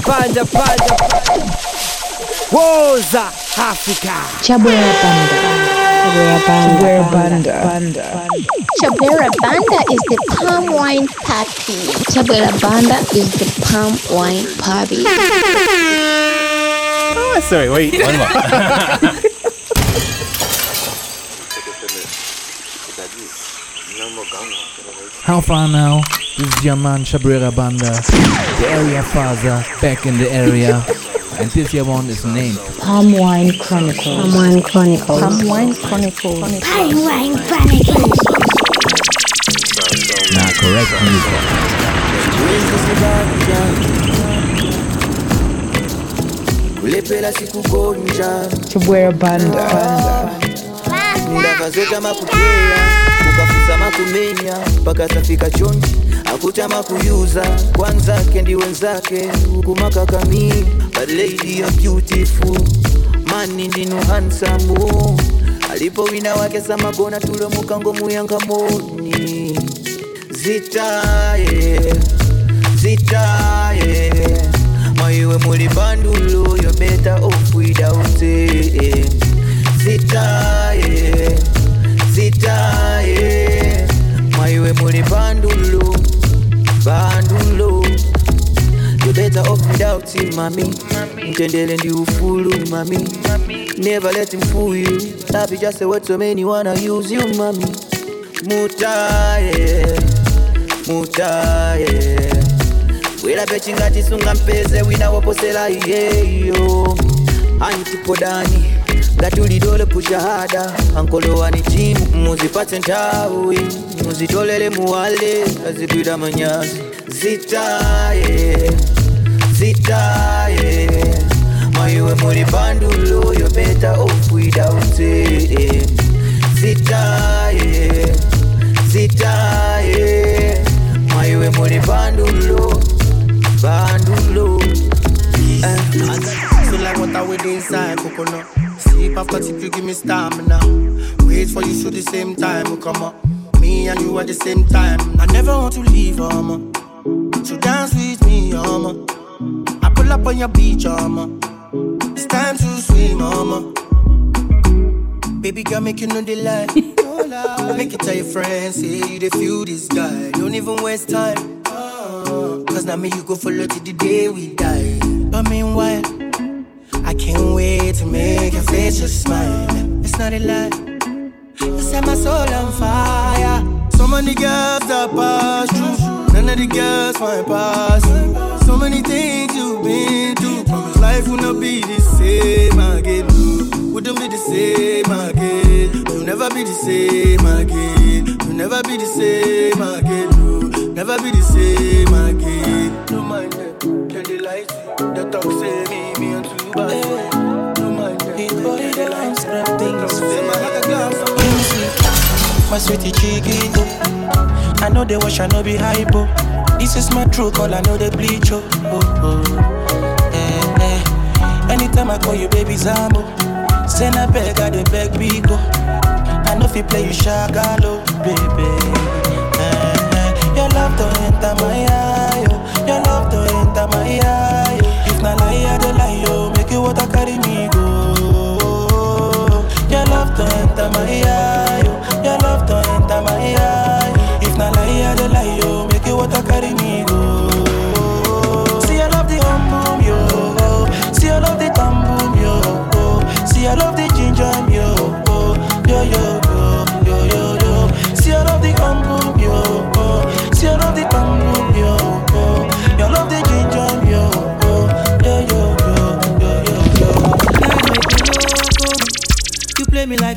banda banda banda woza Africa Chabwera Banda. Chabwera Banda. Banda. Chabwera Banda is the palm wine party. Chabwera Banda is the palm wine party. Oh, sorry, wait. One more. How far now? This is your man Chabwera Banda, the area father, back in the area. And this year one is named Palm Wine Chronicles. Palm Wine Chronicles. Palm Wine Chronicles. Palm wine chronicles. Now correct music. kulepela sikugonja Chabwera Banda. Ukafusa makumenya mpaka tafika chonji? Akutama kuyuza kwanza kendi wenzake. Ukumakakami but lady you're beautiful. Mani ndinu hansamu alipo wina wake samagona tulo mukango muyangamoni zitaye zitaye. Maiwe muli bandulo you're better off without it. Zitaye zitaye. Maiwe muli bandulo bandulo you better off without him mami. Mtendele ndi ufulu mami. Never let him fool you. Is just a word so many wanna use you mami. Mutaye mutaye. Wera pechingatisunga mpeze wina woposela iyeyo. Antipodani ngatulidole pushahada. Ankolowani chimu muzipatse nthawi muzitolele muwale azigwira manyazi. Zitaye zitaye. Maiwe muli bandulo yo better off without it zitaye zitaye. Maiwe muli bandulo bandulo eh. So like water with inside coconut. Sleep after tip, you give me stamina. Wait for you, so the same time come on. Me and you at the same time. I never want to leave, mama. So dance with me, mama. I pull up on your beach, mama. It's time to swim, mama. Baby girl, make you know the lie. make it tell your friends, say you the feel this guy. Don't even waste time. Cause now me you go follow till the day we die. But meanwhile, I can't wait to make your face just smile. It's not a lie. You set my soul on fire. So many girls that pass through. None of the girls find pass. So many things you've been through. Promise life will not be the same again. Wouldn't be the same again. You'll never be the same again. You'll never be the same again. Never be the same again. No mind them. Can they you? The talk My sweetie chiquito. I know they wash, I know be hypo. This is my true call, I know they bleach. Oh, oh, oh. Eh, eh. Anytime I call you, baby Zambo. Send a beg, I the beg Bigo. I know if you play, you shagalo, baby. Eh, eh. Your love to enter my eye, oh. Your love to enter my eye. Lie, I dey lie, oh. Make you water carry me go. Your love to enter my eye,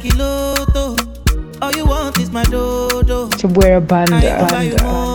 play me like a loto. All you want is my dodo. Banda. buy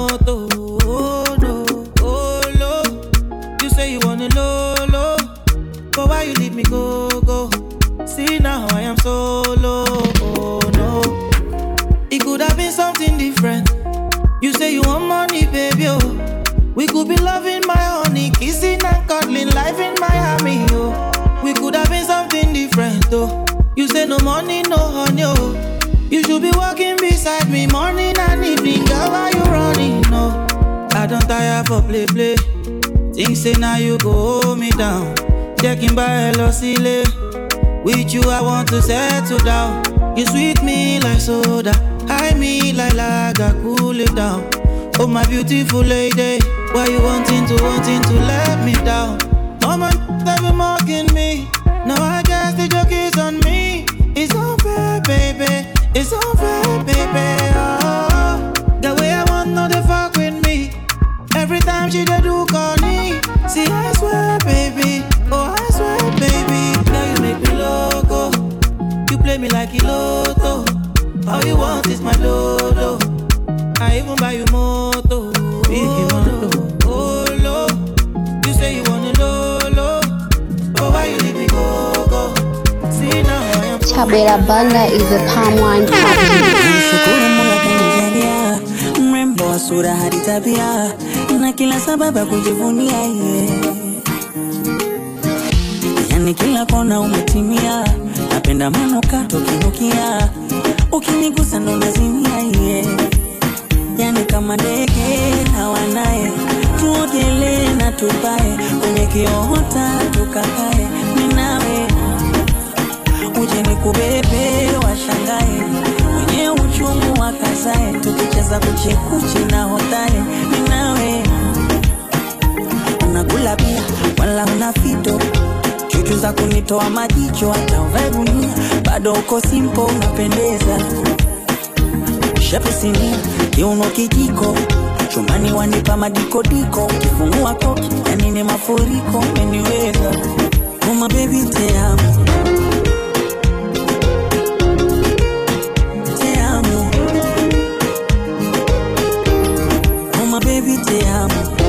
for play play. Think say now you go hold me down. Checking by hello silly. With you I want to settle down. You sweet me like soda, high me like lager, cool it down. Oh my beautiful lady, why you wanting to wanting to let me down? Mama, they been mocking me. Now I guess the joke is on me. It's unfair, baby. It's unfair, time she dey do call me. See, I swear, baby. Oh, I swear, baby. Now you make me loco. You play me like a lotto. All you want is my dodo. I even buy you moto. Big moto. Oh, low. You say you want a lolo. Oh, why you leave me go, go? See, now I am. Chabwera Banda is the palm wine papi. Shukuru Mola kanijalia mrembo wa sura hadi tabia na kila sababu ya kujivunia ye. Yani kila kona umetimia, napenda manukato kinukia, ukinigusa ndo nazimia ye. Yani kama ndege hawanaye, tuogelee na tupae. Kwenye kiota tukakae, mimi nawe uje nikubebe washangae. Wenye uchungu wakazae tukicheza kuchekuchi na hotae ninawe unakula bia wala una fito. Chuchu za kunitoa majicho hata uvae gunia. Bado uko simpo unapendeza. Shapisinia kiuno kijiko. Chumani wanipa madikodiko. Kifungua koki yani ni mafuriko meniweza uma bebi teamo baby, te amo.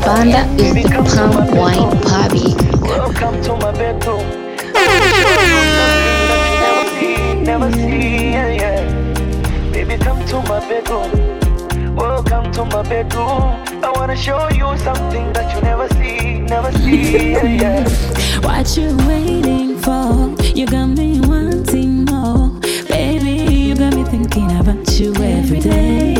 Banda is the palm wine papi. Welcome to my bedroom. Never see, never see, yeah, yeah. Baby, come to my bedroom. Welcome to my bedroom. I wanna show you something that you never see, never see, yeah, yeah. What you waiting for? You got me wanting more. Baby, you got me thinking about you every day.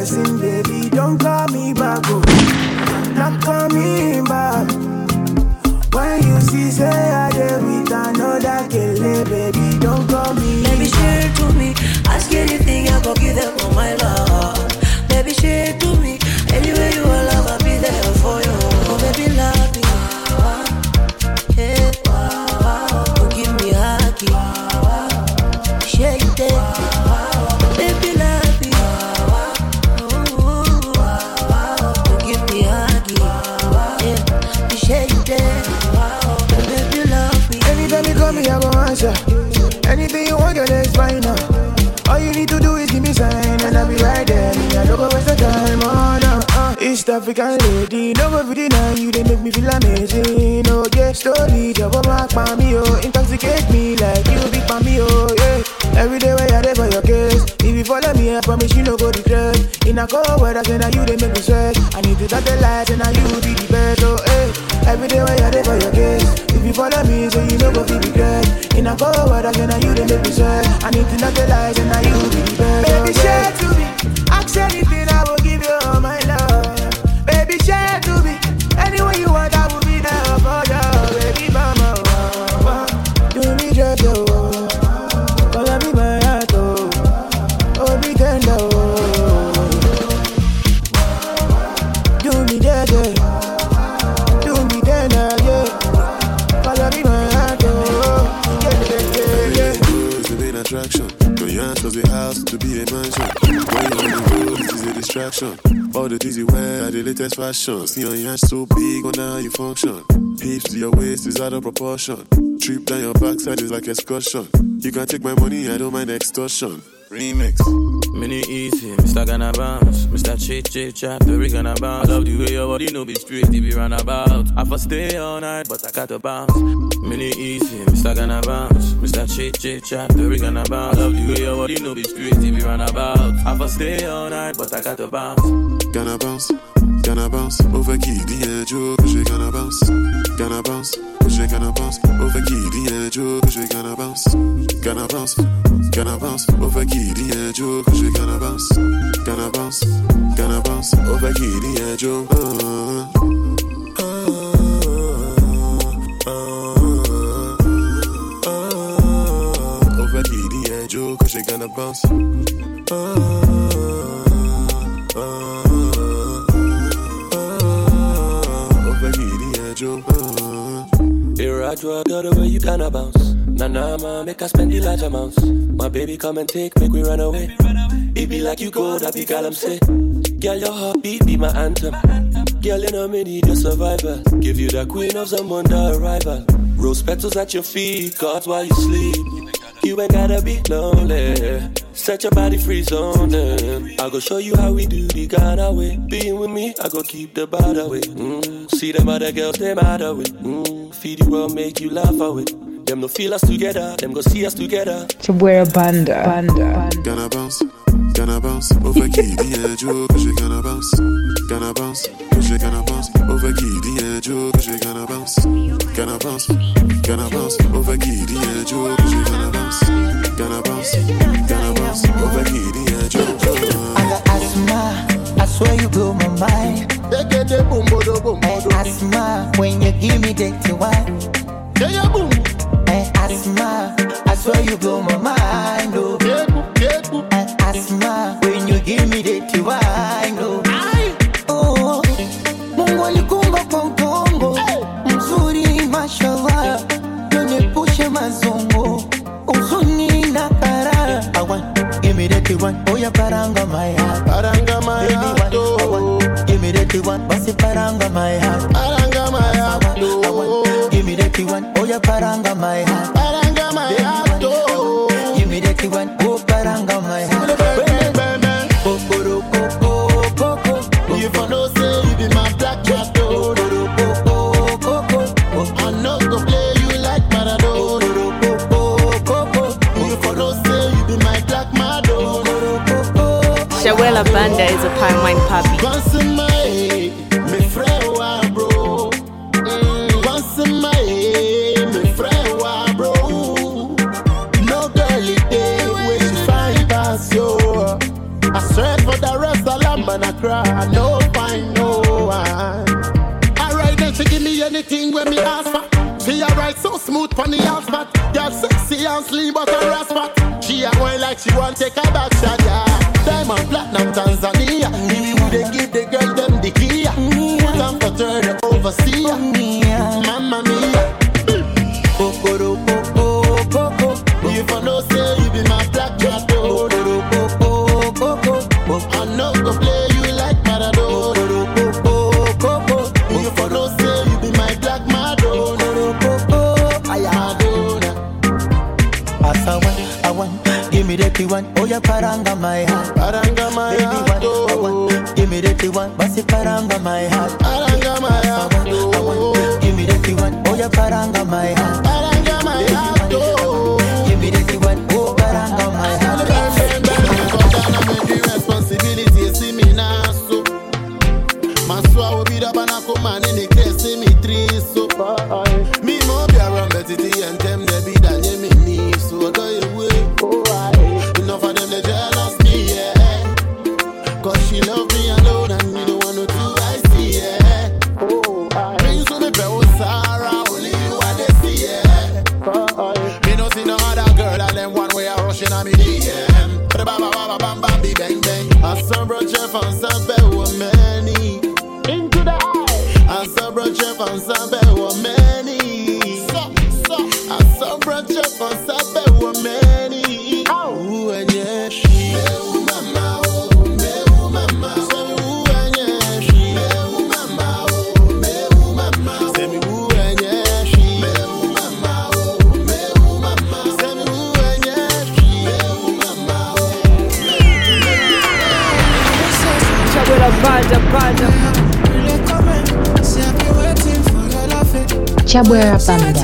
Another person, East African lady, no for dinner, you they make me feel amazing. Oh yeah, slowly, mark for me, oh, intoxicate me like you big for me, oh yeah. Every day where you're there for your case. If you follow me, I promise you no go regret. In a cold weather, say now you they make me sweat. I need to touch the lights, and now you be the best, oh hey. Every day where you're there for your case. If you follow me, so you no go feel regret. In a cold weather, say now you they make me sweat. I need to touch the lights, and now you be the best, oh Baby, share to me. Ask anything, I will give you my. Baby, share to me. Anywhere you want, I will be there for you, baby mama. Do me just oh. Call me my heart, oh. Oh, be tender, oh. Do me that, yeah. Do me tender, yeah. Call me my heart, oh. Yeah, yeah, yeah, yeah. The main attraction. Your yans was a house to be a mansion. When on the road, this is a distraction. All the things you wear are the latest fashion. See your yans so big, wonder how you function. Hips to your waist is out of proportion. Trip down your backside is like excursion. You can take my money, I don't mind extortion. Remix. Mini easy, Mr. Gonna bounce, Mr. Chit Chit Chat, the rig gonna bounce. I love the way your body no be straight, if you run about. I for stay all night, but I got to bounce. Mini easy, Mr. Gonna bounce, Mr. Chit Chit Chat, the rig gonna bounce. I love the way your body no be straight, if you run about. I for stay all night, but I got to bounce. Gonna bounce, gonna bounce. Over qui dit Joe que je gonna bounce. Gonna bounce, que je gonna bounce. Over qui dit Joe que je gonna bounce. Gonna bounce, gonna bounce. Over qui dit Joe que je gonna bounce. Gonna bounce, gonna bounce. Over qui dit Joe. Ah, ah, ah, ah. Over qui dit Joe que je gonna bounce. Ah, ah, ah. you. Mm-hmm. Here I draw, girl, the way you kinda bounce. Nah, nah, ma, make I spend the large amounts. My baby come and take, make we run away. It be like you gold, I be I'm say. Girl, your heartbeat be my anthem. Girl, you know me need a survivor. Give you the queen of some wonder arrival. Rose petals at your feet, caught while you sleep. You ain't gotta be lonely. Set your body free zone. Eh. I go show you how we do the Ghana way. Being with me, I go keep the bad away. Mm. See them other girls, them matter with. Mm, feed you well, make you laugh out with. Them no feel us together, them go see us together. So we're a banda. banda. Gonna bounce, gonna bounce, over qui dit un jour que gonna bounce. Gonna bounce, que j'ai gonna bounce, over qui dit un jour que gonna bounce. Gonna bounce, gonna bounce, over qui dit un jour que gonna bounce. Gonna bounce, gonna bounce, over qui dit un jour swear you blow my mind. I asthma when you give me dirty wine. I asthma, I swear you blow my mind. Oh. I eh, asthma when you give me dirty wine. Oh. Oh. Mungu alikumba kwa mkongo mzuri, mashallah, niepushe mazongo, uzuni na kara. I want give me dirty wine, oh ya karanga maya my heart. Paranga my heart. Give me the key one. Oh, yeah, paranga my heart. Paranga my heart. Give me the key one. Oh, paranga my heart. Chabwera Banda is a pine wine puppy. She won't take her back shot. my heart. where I found it.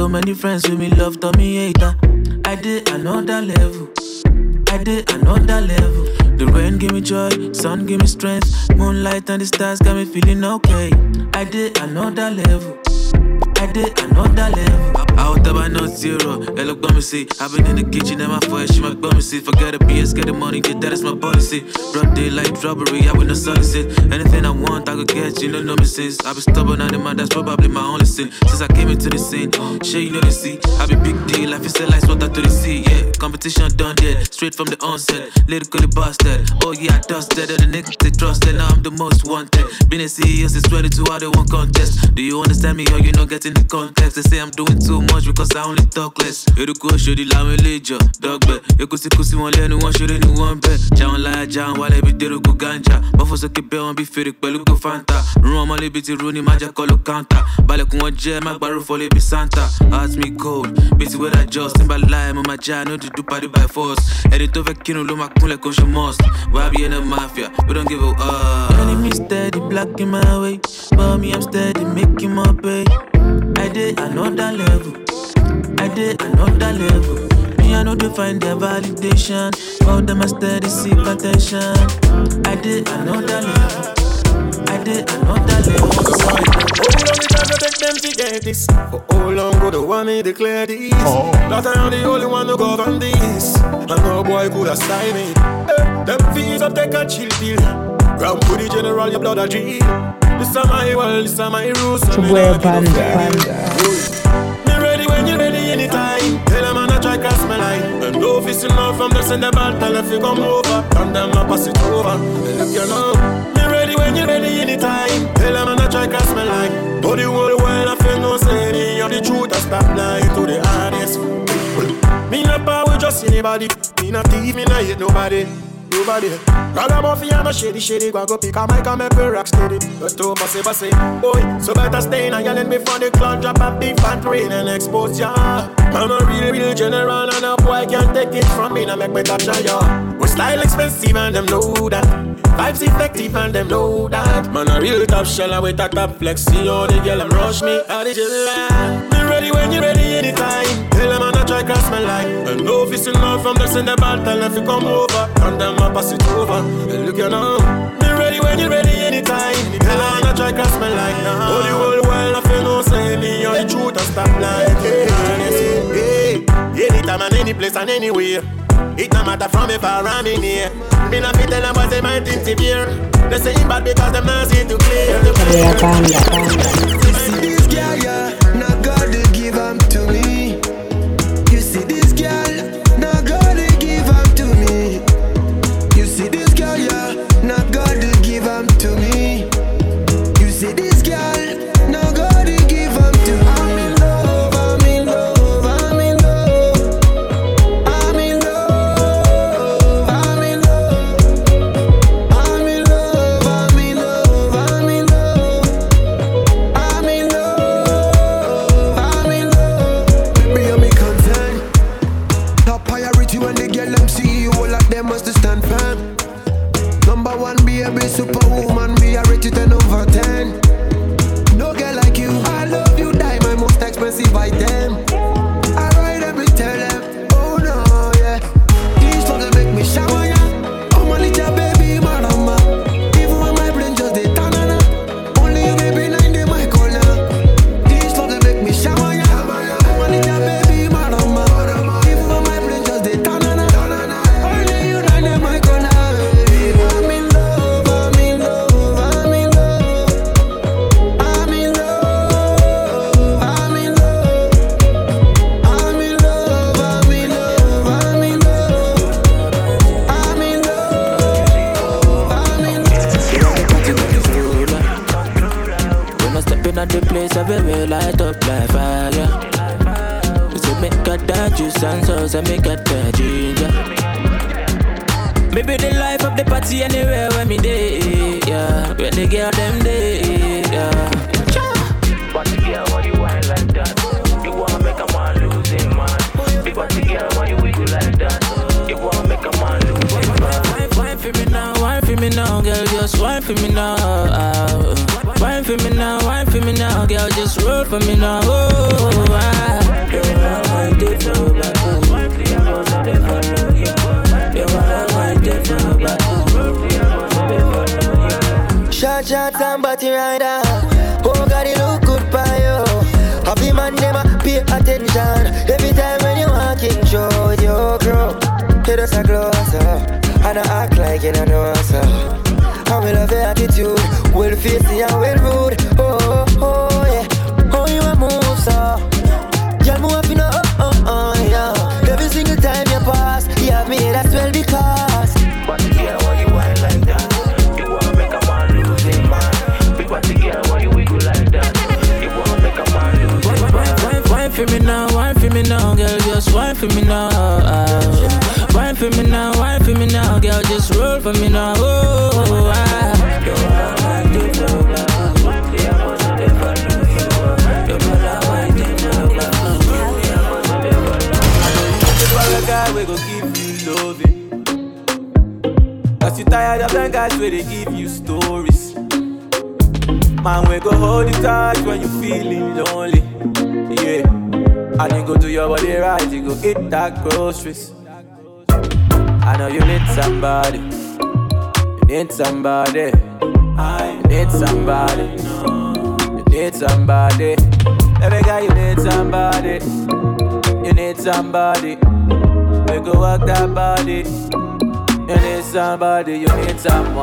So many friends with me love, Tommy hater. I did another level. I did another level. The rain give me joy, sun give me strength. Moonlight and the stars got me I've been in the kitchen and my fire, she might bum me see. Forget the BS, get the money, get that, is my policy. Broad like robbery, I with no solicit. Anything I want, I could get, you know, me since. I've been stubborn on the man, that's probably my only sin. Since I came into the scene, sure you know the see. I be big deal, life is a lights, water to the sea, yeah. Competition done dead, straight from the onset. Lyrically busted. Oh yeah, I dusted, and the niggas they trusted. Now I'm the most wanted. Been a CEO since 22, I don't want contest. Do you understand me, or you not getting the context? They say I'm doing too much because I only talk less. Eruku Oshodi láwọn ilé ìjọ dọ́gbẹ́. Ekúsíkúsí wọn lẹ́nu wọn ṣeré ni wọ́n bẹ̀. Jáwọn láyà jáwọn wálé bí dérúkú ganja. Bọ́fọ̀ sókè bẹ́ wọn bí fèrè pẹ̀lú kó fanta. Rún ọmọ lébi ti rú ni má jẹ́ kọ́ ló kántà. Balẹ̀kùn wọn jẹ́ má gbárù fọ́ lébi Santa. Heart me cold, bí ti weather just. Nígbà láì mo máa já, no dúdú pàdé by force. Ẹni tó fẹ́ kírun ló máa kúnlẹ̀ kó ṣe must. Be in a mafia? We don't give a uh. Enemy steady blocking my way. But me, I'm steady making my pay. I did another level. I did another level. Me, I know they find their validation. All them I steady seek attention. I did another level. I did another level. How long it ever take them to get this? For how long go the one me declare this? That I am the only one to govern this. And no boy could have style me. Eh, them fees up take a chill pill. Ground for the general, your blood a drill. This is my world, this is my rules. and me Chubwe not give Banda. When you ready anytime. Tell them I try cross my line. And no fist enough from the send the ball, tell if you come over. And them I pass it over. Hey, look you know. Me ready when you ready anytime. Tell them I try cross my line. To the whole world I feel no say of the truth. I stop lying to the honest. Me not power just anybody. Me not thief, me not hate nobody. Nobody. Grab a muffy and a shady shady. Go go pick a mic and make me rock steady. But to bossy bossy. Boy, so better stay in and yelling before the clown drop a big fan rain and expose ya. Man a real real general and a boy can't take it from me. Now make me touch ya. We style expensive and them know that. Vibes effective and them know that. Man a real top shell with a top flex. See all the girl them rush me. How the general. Me ready when you ready anytime. Tell them I'm not try cross my line. And no fist enough from the send the ball. If you come over. And them I pass it over. Hey, look you now. Me ready when you ready anytime. Tell them I'm not try cross my line. Oh, the whole world I feel no say me on the truth and stop lying. Hey, hey, hey. Anytime and any place and anywhere. It no matter from if I ram in here. Me not fit tell them what they might think severe. They say it bad because them not see too clear. Chubwe Banda. You see yeah,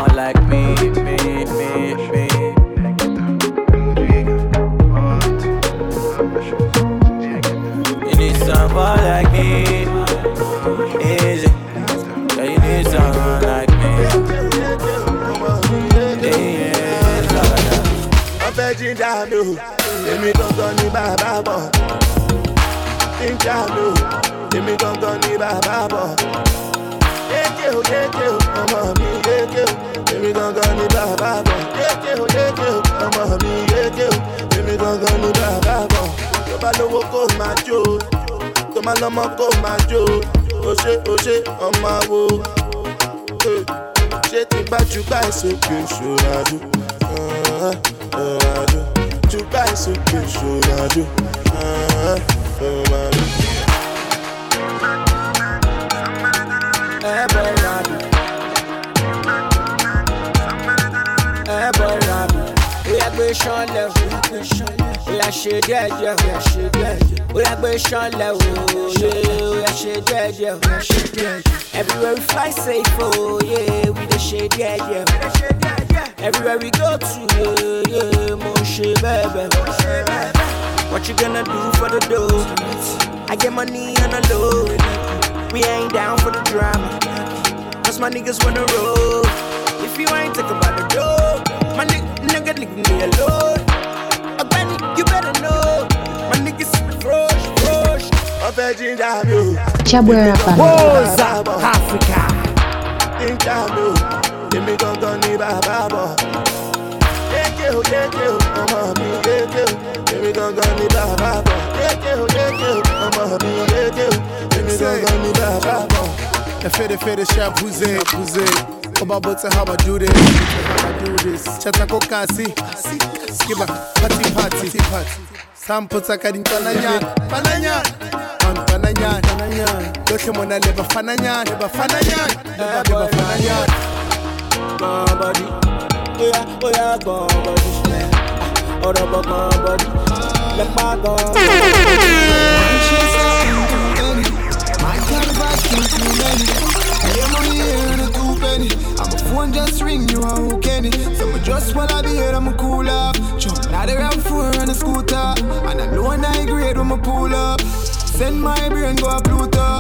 someone like me, me, me, me. You need someone like me. Easy. Yeah, you need someone like me. fẹ́ jíjà o èmi gangan ni bàbá bọ̀ jíjà o èmi gangan ni bàbá bọ̀ yéèké o yéèké o ọmọ mi yéèké o èmi gangan ni bàbá bọ̀ o yéèké o ọmọ mi yéèké o èmi gangan ni bàbá bọ̀ tó bá lówó kó lọ́mọ kó máa jó o ọmọ wo ṣé tí bá jù báyìí sókè ṣòro àdó jù báyìí sókè ṣòro àdó. Eh, boy, Robbie. O, o. Everywhere we fly safe, oh yeah, we dey ṣe díẹ̀díẹ̀. Everywhere we go to, yeah, yeah, mo ṣe bẹ́ẹ̀ bẹ́ẹ̀. What you gonna do for the dough? I get money on the low. We ain't down for the drama. Cause my niggas wanna roll. If you ain't talking about the dough, leave me alone. Agbani, you better know. My niggas frosh, frosh. wọ́n fẹ́ jíjà mi o. Chabwera Woza, Banda. Africa. Jíjà mi o, èmi gangan ni bàbá bọ̀. Yéèké o, yéèké o, ọmọ mi yéèké o, èmi gangan ni bàbá bọ̀. Yéèké o, yéèké o, ọmọ mi yéèké o, èmi gangan ni bàbá bọ̀. And fede fede sharp pussy, pussy. About but how I do this, how I do this. Chatako kasi, skiba, party party, party. Sam puta kadin pananya, pananya. Man pananya, pananya. Loke mona leba fananya, leba fananya, leba leba fananya. Gone body. Oh yeah, oh yeah, gone body. Ọ̀rọ̀ bọ̀ gone body. Lẹ́pà gone My kind of vibes too, phone just ring you are it. So me just wanna be here, I'm cool up. Jump out around four on a scooter. And I know I grade when me pull up. Send my brain go a Pluto.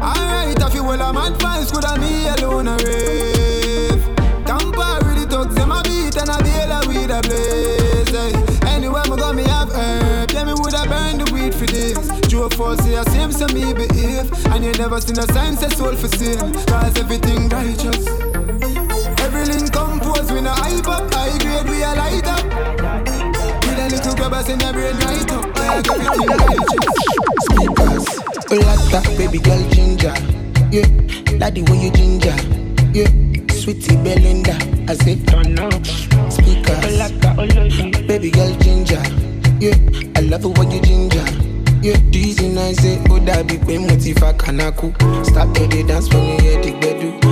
Alright, I feel well I'm advice, could I me alone a rave? Tampa really thugs, them a beat and I be hella with a blaze. Hey. Anywhere me go, me have herb. Yeah, me woulda burn the weed for this. Joe for say I same, so me behave. And you never seen a sign say soul for sale. Cause everything righteous. No hype up. High grade, we a light up. With a little grabbers in your brain right up. Like everything righteous. Speakers, Olata, baby girl ginger. Yeah, like the way you ginger. Yeah, Sweetie Belinda, I say turn up. Speakers, baby girl ginger. Yeah, I love it when you ginger. Yeah, dizzy nice, say, oh, that be pain motiva kanaku. To the dance when you hear the bedu.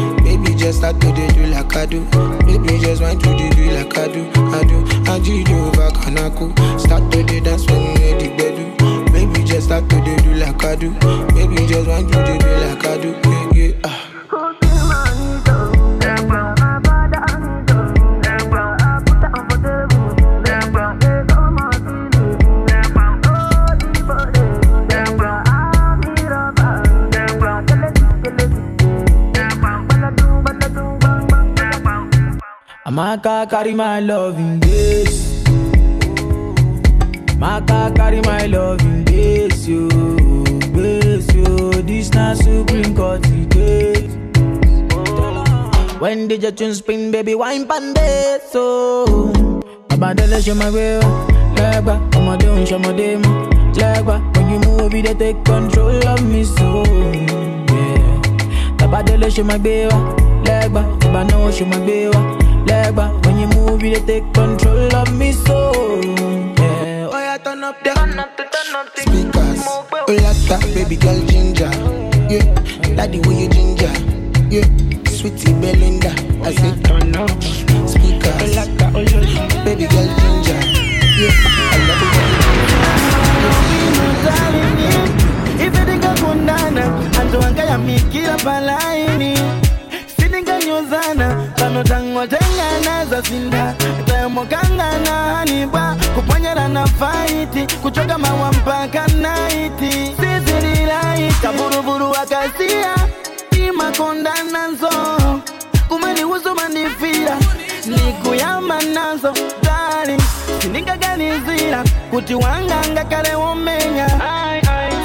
Baby, just start to do like I do. Baby, just want to do like I do. I do, I do do over kanaku. Start to the dance when hear the bedu. Baby, just start to do like I do. Baby, just want to the do like I do. Yeah, yeah, ah. Amaka carry my love in this. Maka carry my love in this, yo. This, yo. This na supreme court date. When did your tune spin, baby? Wine pan so. Abadele show my way, oh. legba. Ọmọdé ń ṣọmọdé mọ́, legba. When you move, you dey take control of me, so. Yeah. Tabadele show my gbé wa, oh. legba. Ìbànú show my gbé wa, legba. When you move, you take control of me, so. Yeah. Oh, yeah, turn up the, turn up the, turn up the. Speakers, oh, lata, baby girl ginger. Yeah, daddy, way you ginger. Yeah, sweetie Belinda, I oh, say turn up. Speakers, oh, baby girl ginger. Yeah, I love it when ifetingakundana antu angayamikila palaini sitinganyozana pano tangotengana za zinda tayomokangana haniba kuponyera na faiti kuchoka mawa mpaka naiti sizililai kaburuburu akasia imakondana nzo. Kumenihuzumanifira nikuyamba nazo dari sindingaganizira kuti wanganga kale womenya.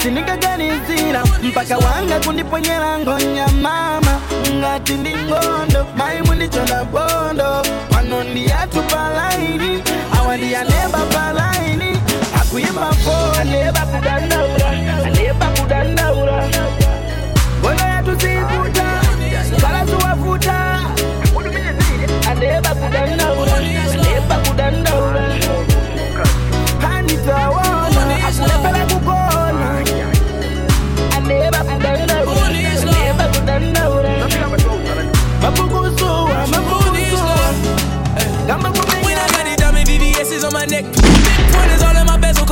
Shilinga gani zina? Mpaka wanga kundiponyela ngonya mama. Ngati ndi ngondo mayi mundichonda bondo wano ndiyatu palaini awa ndiyaneba palaini akuyimba fone ngondo yatu zivuta kalazuwavuta andeba kudandaura.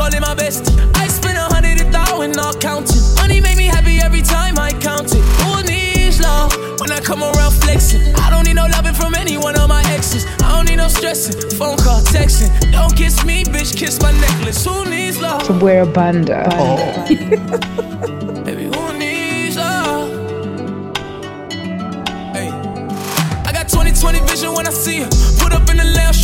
Bezel, my bestie. I spend a hundred a thousand, not counting. Money make me happy every time I count it. Who needs love when I come around flexing? I don't need no loving from any one of my exes. I don't need no stressing, phone call, texting. Don't kiss me, bitch, kiss my necklace. Who needs love? Banda. Oh. Baby, who needs love? Hey. I got 2020 vision when I see her.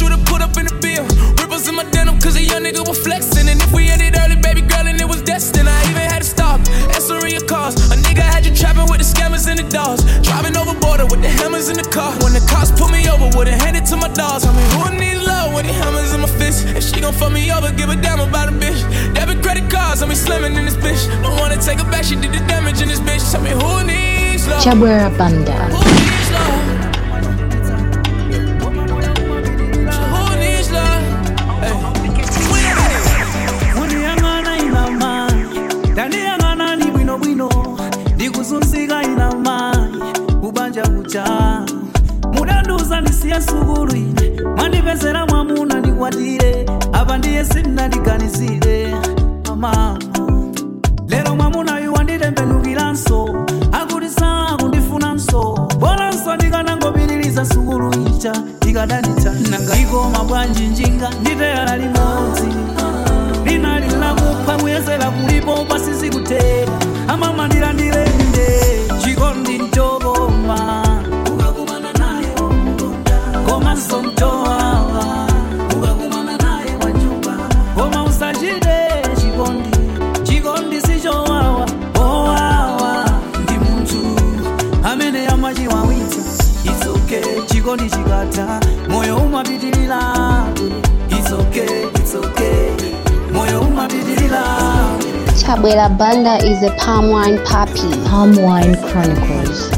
Put up in the lounge, shoot her, put up in the bill. Ripples in my denim, cause a young nigga was flexing. And if we ended early, baby girl, and it was destined, I even had to stop. Answering your calls. A nigga had you trapping with the scammers and the dogs. Driving over border with the hammers in the car. When the cops pull me over, wouldn't hand to my dogs. I mean, who needs love with the hammers in my fist? If she gon' fuck me over, give a damn about a bitch. Debit credit cards, I mean, slamming in this bitch. Don't wanna take her back, she did the damage in this bitch. Tell me, who needs love? Chabwera Banda. ndyansukulwire mwandipezera mwamuna ndikwatire apa ndiye sindinadiganizire amama lero mwamunayu wanditembenukiranso akuti saakundifunanso bonanso ndikanangopitiriza sukulu ija ikadanita bwanji njinga nditeyala limodzi. Linali lakupha muyezera kulipo pasi zikutera ndiko ndichikata moyo umapitirira Chabwera Banda is a palm wine Papi. Palm Wine Chronicles.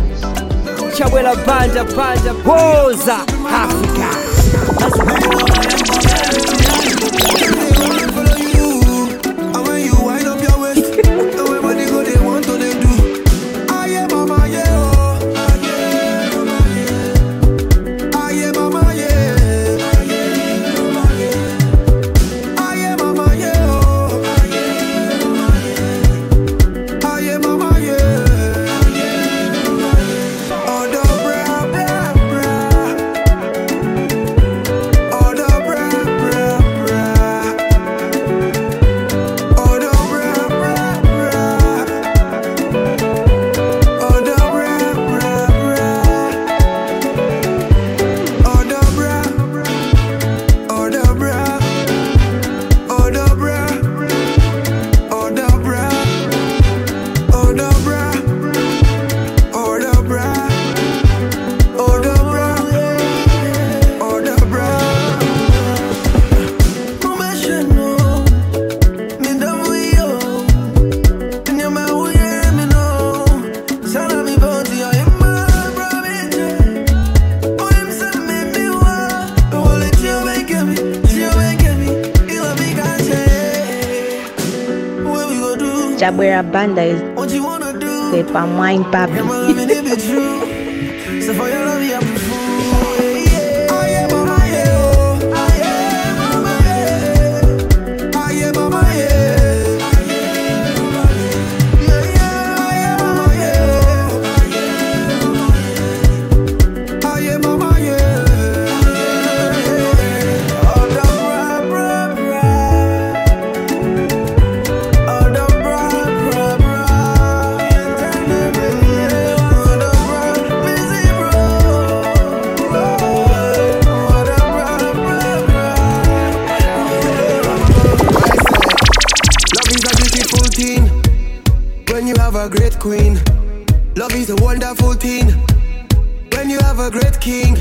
Chabwera Banda Banda Boza. Bwera Banda is. The Palmwine Papi. queen. Love is a wonderful thing. When you have a great king,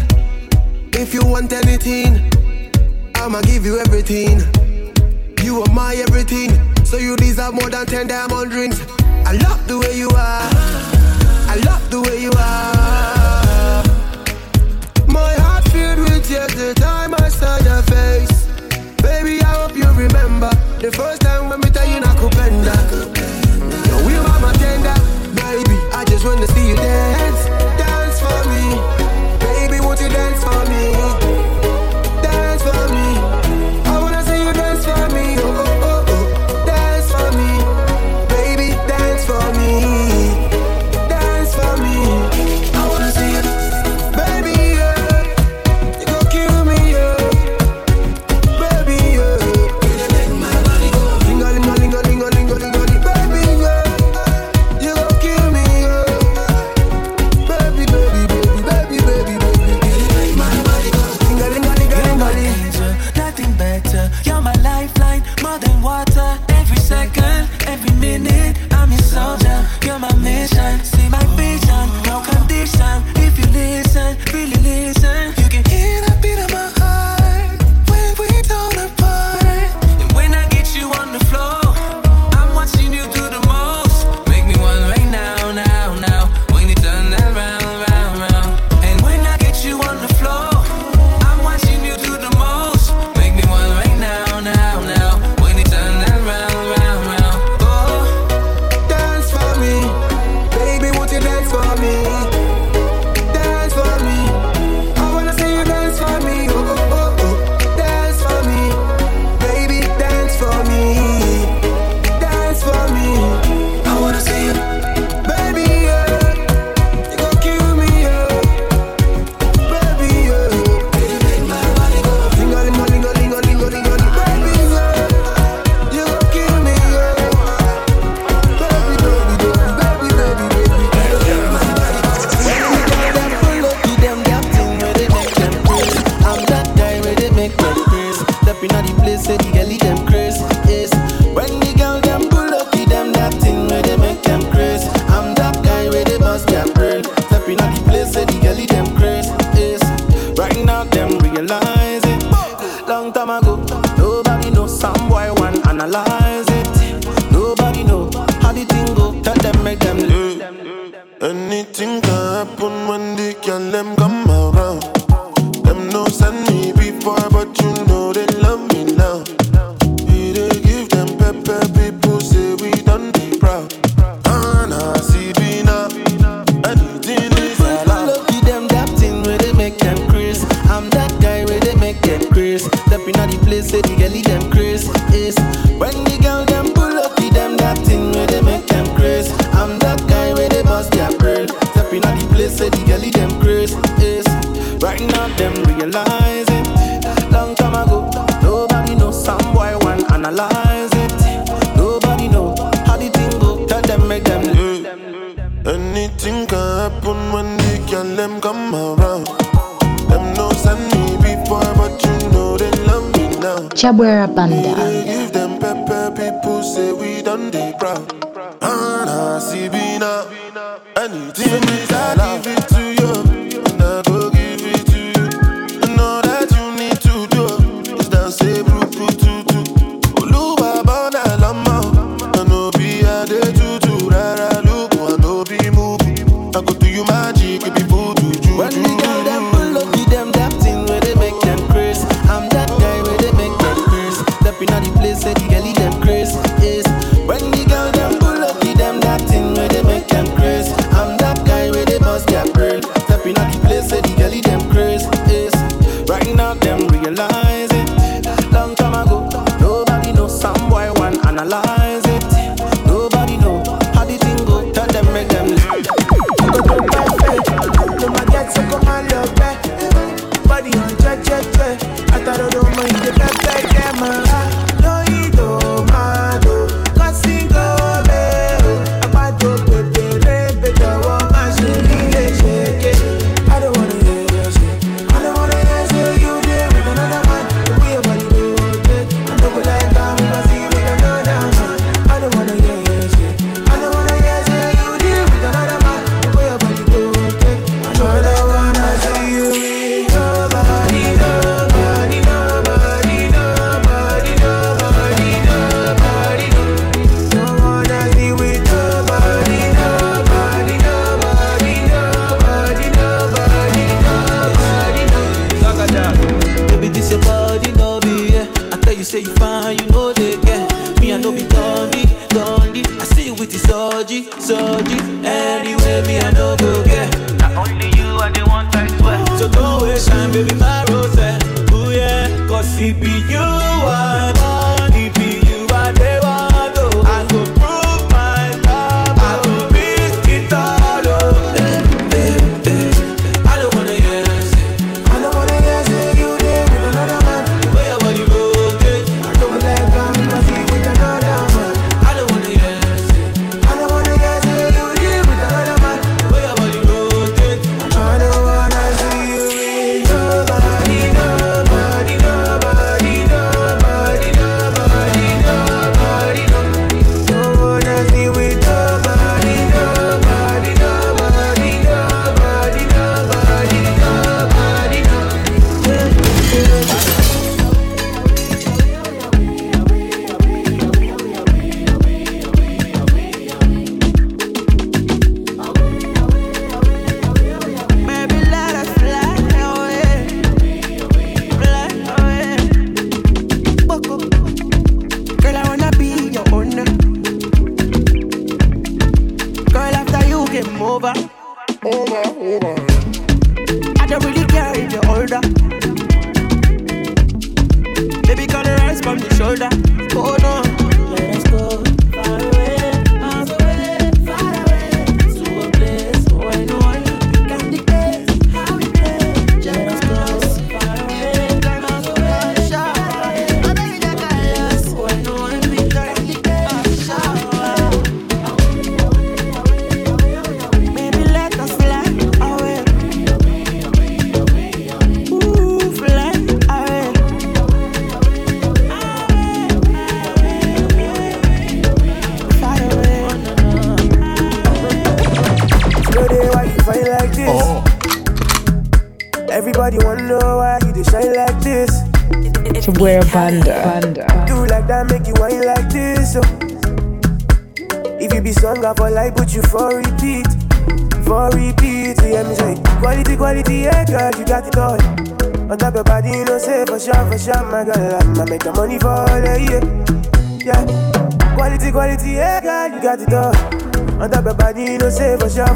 if you want anything, I'ma give you everything. You are my everything, so you deserve more than ten diamond rings. I love the way you are. I love the way you are. My heart filled with tears the time I saw your face. Baby, I hope you remember the first when the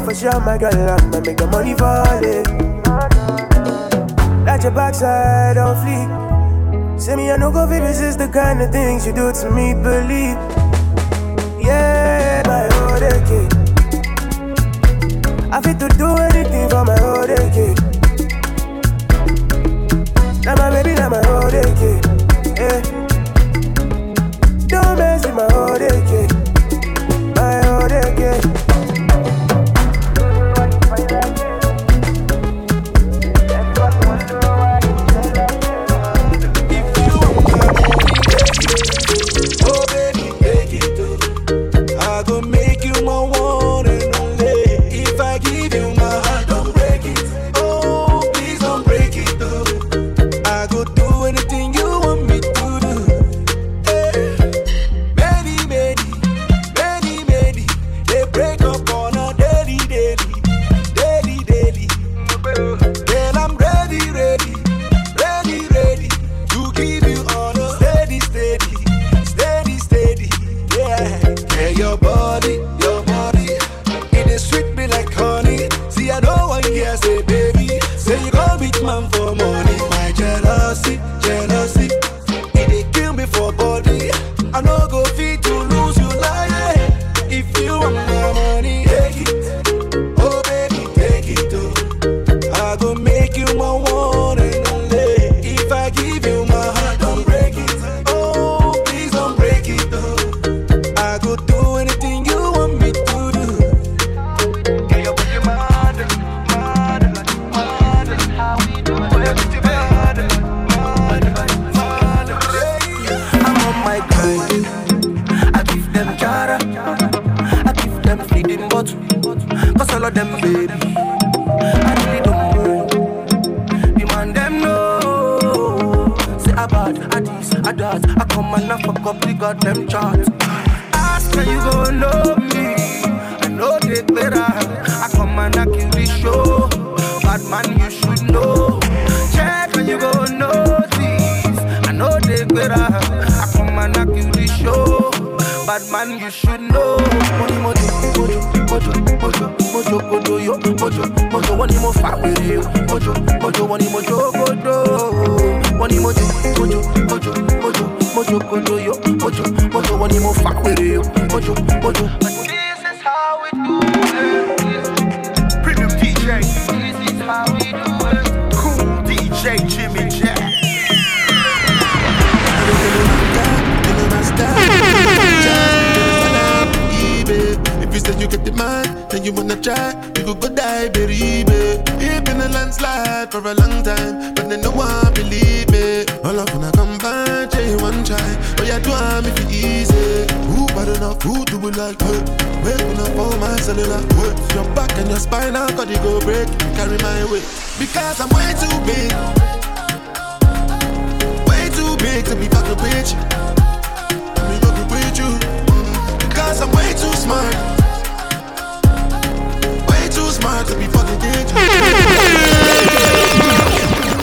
for sure, my girl. I'ma make the money fall. it. That your backside on fleek. Say me, I know go. This is the kind of things you do to me, believe. Yeah, my old okay. I fit to do anything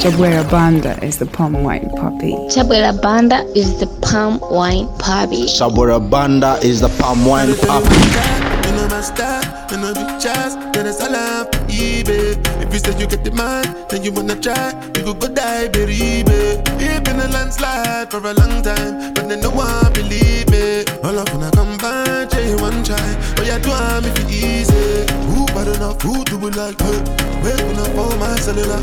Chabwera Banda is the palm wine Papi. Chabwera Banda is the palm wine Papi. Chabwera Banda is the palm wine Papi. you say you get the man, then you wanna try, you could go die, baby. It been a landslide for a long time, but then no one believe it. All I wanna come back, you one try, but you do me for easy. Bad enough, like? Waking up all my cellular.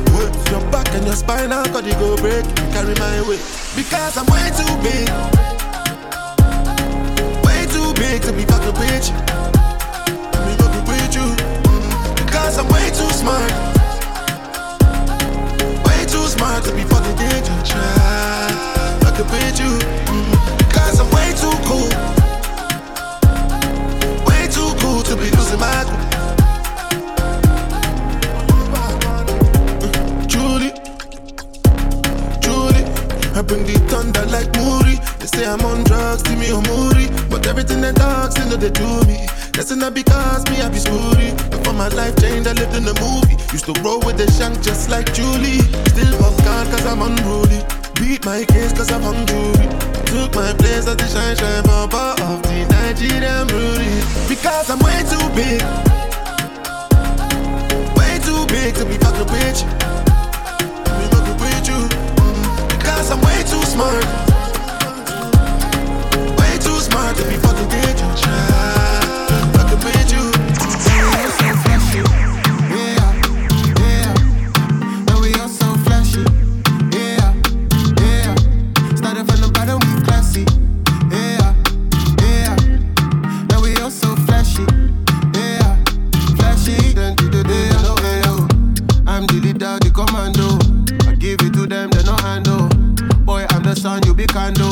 Your back and your spine, I got to go break. Carry my weight because I'm way too big. Way too big to be fucking with you. Me fucking with you because I'm way too smart. Way too smart to be fucking with you. Fucking with you because I'm way too cool. Way too cool to be losing my cool. I bring the thunder like Muri. They say I'm on drugs, see me on Omuri. But everything they talk, they know they do me. That's not because me, I be smoothie. Before my life changed, I lived in a movie. Used to roll with the shank just like Julie. Still walk God cause I'm unruly. Beat my case cause I'm hungry. Took my place as the shine shine baba of the Nigerian beauty. Because I'm way too big. Way too big to be fucking with. smart. Way too smart to be fucking dangerous. can do.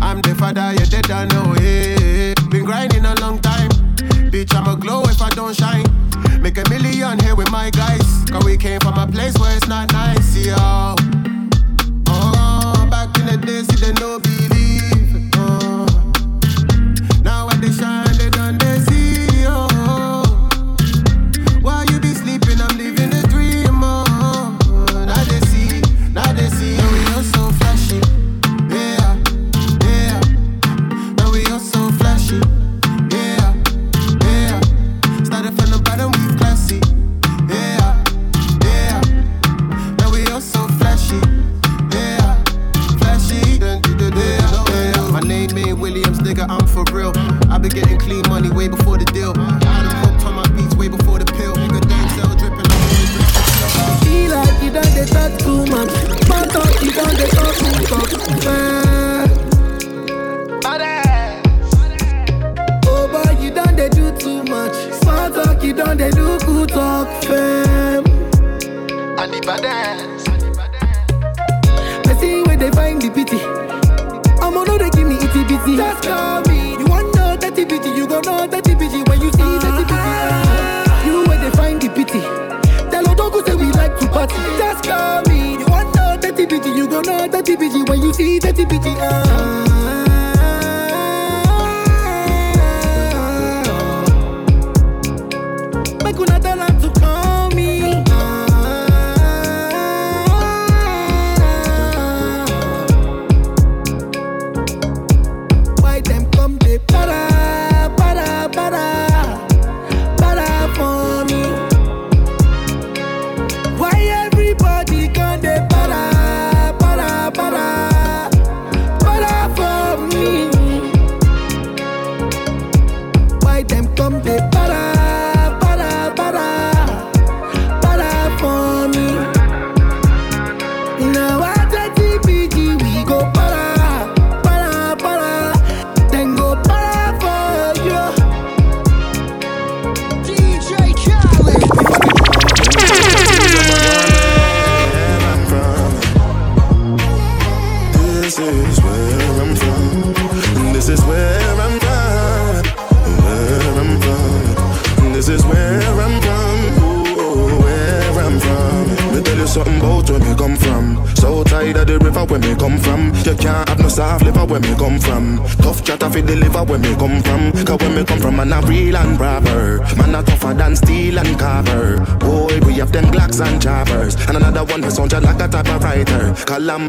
I'm the father, you're dead, I know. Hey, been grinding a long time. Bitch, I'ma glow if I don't shine. Make a million here with my guys. Cause we came from a place where it's not nice, yo.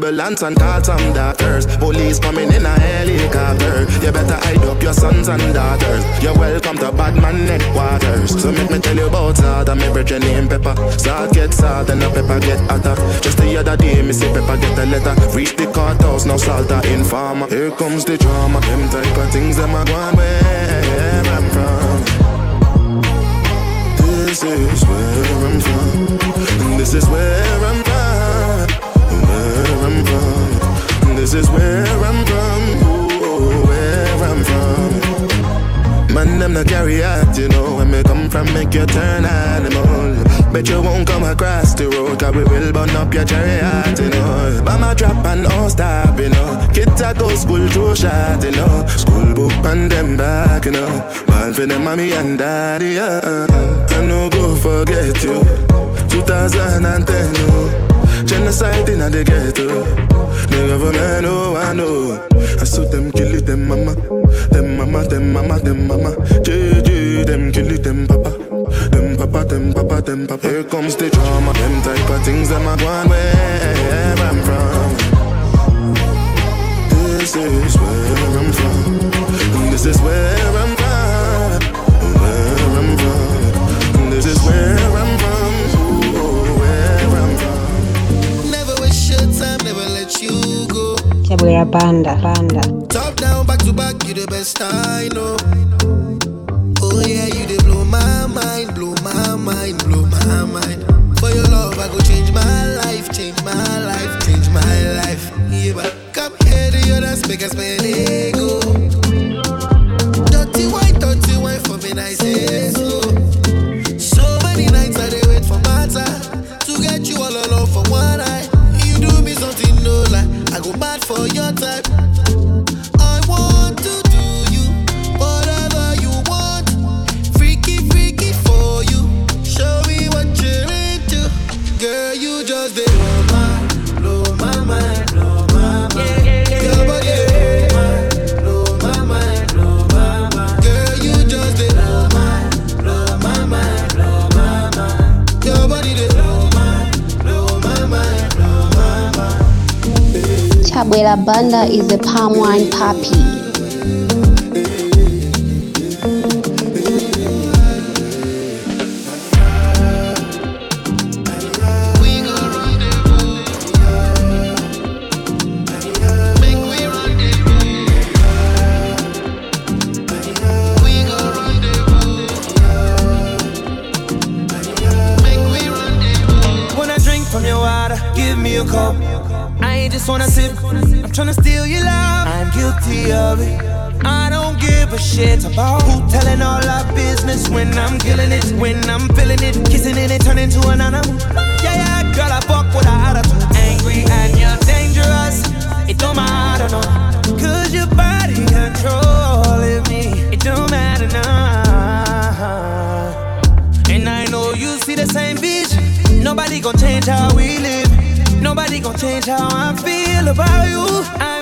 ambulance and call some doctors. Police coming in a helicopter. You better hide up your sons and daughters. You're welcome to Batman headquarters. So make me tell you about Zard and me bridging name Pepper. Zard get sad and the Pepper get hotter. Just the other day, me see Pepper get a letter. Reach the courthouse, now in informer. Here comes the Baby, na mommy and daddy, uh, I no go forget you. 2010, oh. genocide in the ghetto. The government, oh, I know. I saw them kill it, them mama, them mama, them mama, them mama. JJ, them kill it, them papa. Them papa, them papa, them papa. Here comes the drama, them type of things that my one wherever I'm from. This is where I'm from. This is where I'm from. Chabwera Banda, Banda. Top down, back to back, you the best I know. Oh yeah, you they blow my mind, blow my mind, blow my mind. For your love, I go change my life, change my life, change my life. Yeah, but come here to your dance, make us spend ego. Dirty wine, dirty wine for me, I Chabwera Banda is the palm wine Papi. Kissing it and turning to an. Yeah, yeah, girl, I fuck with a attitude. Angry and you're dangerous. It don't matter, no. Cause your body controlling me. It don't matter, now. And I know you see the same vision. Nobody gon' change how we live. Nobody gon' change how I feel about you. I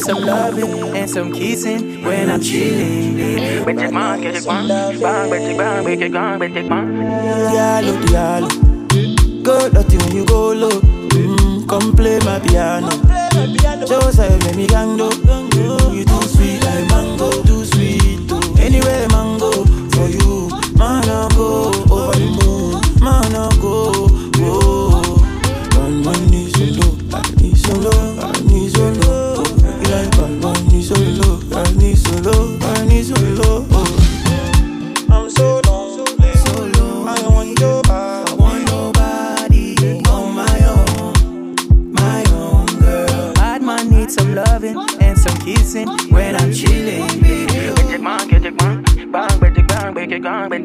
some loving and some kissing when I'm chilling. It man, it man. Bang, it bang, it bang, it bang. Diallo, diallo. Go dirty when you go low. Come play my piano. Joseph, let me gang do. You too sweet like mango, too sweet. Too. Anyway,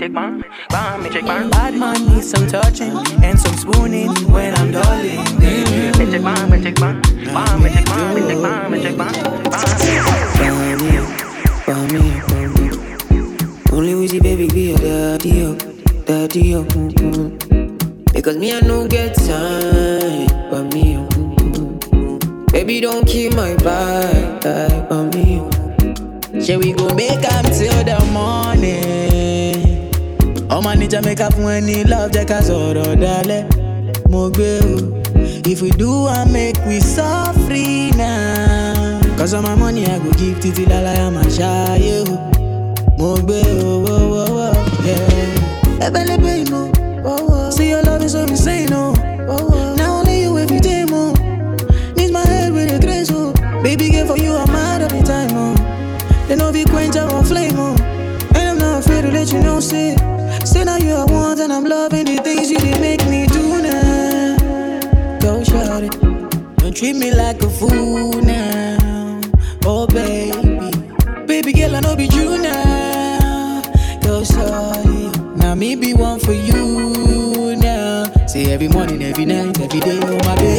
it bang, bitch, it bang. Bang, bitch, bang. Bad man need some touching and some spooning when I'm darling. Bitch, it bang, bitch, it bang. Bang, bitch, it bang, bitch, it bang, bitch, it bang. Bang me, bang me. Only Weezy baby be your daddy up, daddy up. mm, mm. Because me I no get time, but me up. mm, mm, mm. Baby don't keep my vibe, but me up. Shall we go make up till the morning? Ọmọ níjà make up fún ẹni love jẹ́ ká sọ̀rọ̀ dalẹ̀. Mo gbé o. If we do I make we suffer now. Cause all my money I go give títí láláyà máa ṣáyé o. Mo gbé o, yeah. Ẹbẹ̀lẹ́bẹ̀ inú. See your love is so insane, oh. Now only you day, mo. Need my head with a grace, oh. Baby, girl, for you, I'm mad every time, oh. They know be quench our flame, oh. And I'm not afraid to let you know. Say treat me like a fool now. Oh, babe. Baby girl, I know be you now. Yo, sorry. Now me be one for you now. Say every morning, every night, every day, oh my baby.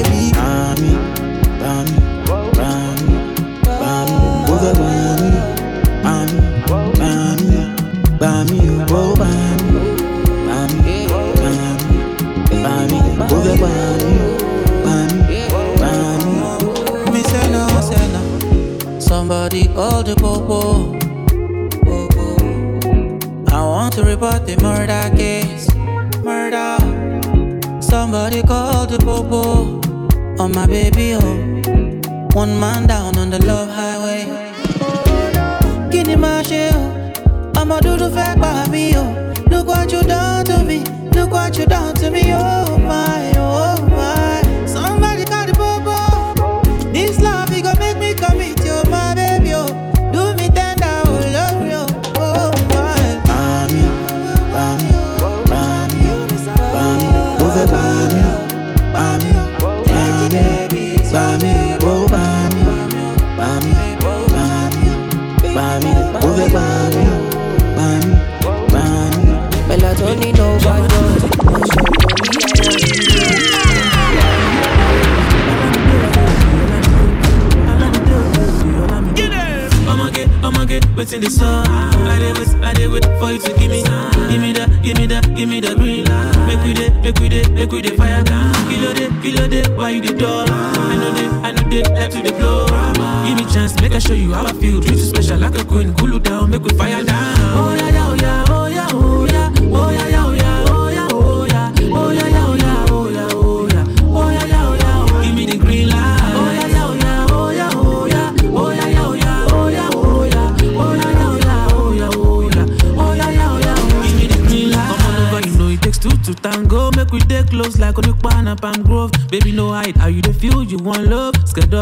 Report the murder case. Murder. Somebody called the popo. On my baby, oh. One man down on the love highway. Guinea Marshall. I'ma do the fact by me, oh. Look what you done to me. Look what you done to me, oh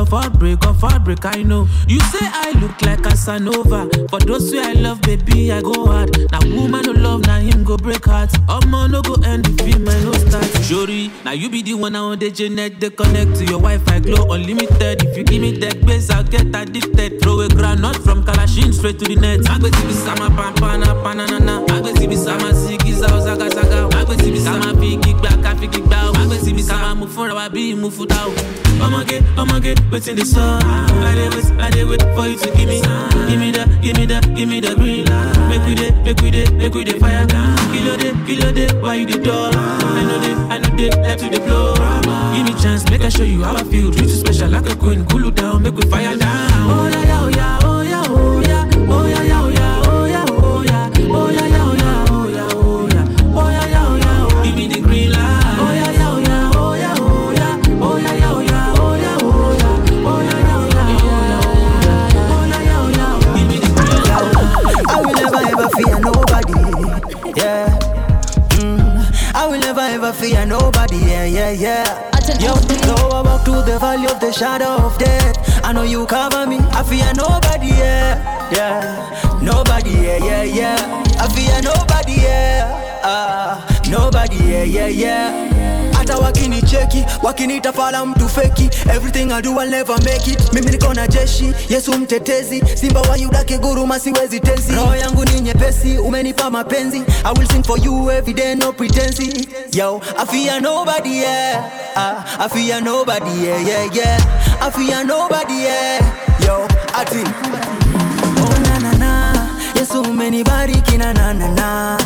Of heartbreak, of heartbreak, I know. You say I look like Casanova. For those who I love, baby, I go hard. Now woman no love, now him go break heart. Omo no go end the I no start. Shori, now you be the one I on the Janet. They connect to your Wi-Fi, glow unlimited. If you give me that base, I'll get addicted. Throw a granite from Kalashin straight to the net. Agbeti bi sama pampana panana. Agbeti bi sama sigiza ozaga zaga. Agbeti bi sama figi gba ka figi gba. Agbeti bi sama mu fúnra wa bí mu futa o. Ọmọge, ọmọge, wetin dey sup? I dey wait, I dey wait for you to give me, give me that, give me that, give me that green light. Make we dey, make we dey, make we dey fire. Kilo dey, kilo dey, why you dey dull? I know dey, I know dey, left to the blow. Give me chance, make I show you how I feel. Treat you special like a queen, cool you down, make fire down. Oh yeah, yeah, oh yeah, oh yeah, oh yeah, oh yeah, yeah, oh yeah, oh yeah, oh yeah, oh yeah, yeah, oh yeah, oh yeah, oh yeah, oh yeah, yeah, oh yeah, oh. Give me the green light. Oh yeah, yeah, oh yeah, oh yeah, oh yeah, oh yeah, yeah, oh yeah, oh yeah, oh yeah, oh yeah, yeah, oh yeah, oh yeah, oh yeah, yeah, oh yeah, oh. Give me the green light. I will never ever fear nobody. Yeah. Mm. I will never ever fear nobody. Yeah, yeah, yeah. Yo, though I walk through the valley of the shadow of death, I know you cover me. I fear nobody. Yeah, yeah. Nobody. Yeah, yeah, yeah. I fear nobody. Yeah. Ah, nobody. Yeah, yeah, yeah. hata wakini cheki wakinicheki wakinitafala mtu feki. Everything I do I'll never make it. Mimi niko na jeshi yesu mtetezi. Simba wa yuda kiguruma siwezi tenzi. roho yangu ni nyepesi umenipa mapenzi. I will sing for you every day no pretense yo I fear nobody yeah. Ah, I fear nobody yeah yeah yeah. I fear nobody yeah. Yo ati. Oh na na na. Yesu umenibariki na na na na.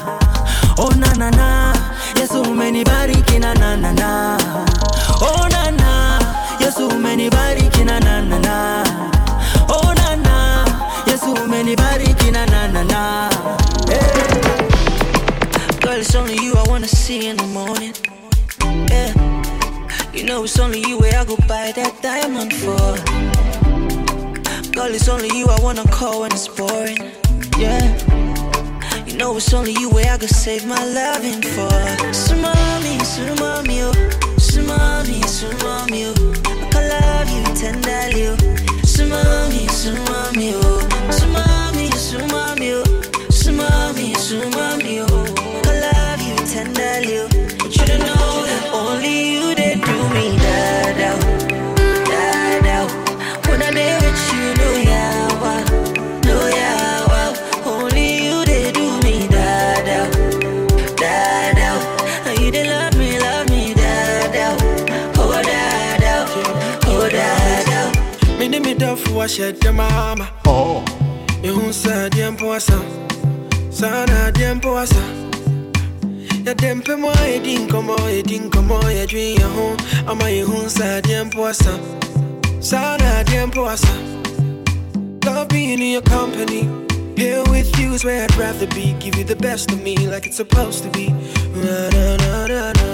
Oh na na na Yesu umenibariki na na na na Oh na na Yesu umenibariki na na na na Oh na na Yesu umenibariki na na na na hey. Girl, it's only you I wanna see in the morning. Yeah. You know it's only you where I go buy that diamond for. Girl, it's only you I wanna call when it's boring. Yeah. Know it's only you where I could save my loving for. Sumami, sumami, oh. Sumami, sumami, oh. I love you tenderly, oh. Sumami, sumami, oh. Wahyɛ dɛm ama ɛhu oh. sɛ adeɛ mpo asa saa na adeɛ mpo asa yɛde mpem a yɛdi nkɔmmɔ yɛdi nkɔmmɔ yɛdwen yɛ ho. Ama yɛhu sɛ adeɛ mpo asa saa na adeɛ mpo asa love being in your company. Here with you is where I'd rather be. Give you the best of me like it's supposed to be. Na, na, na, na, na.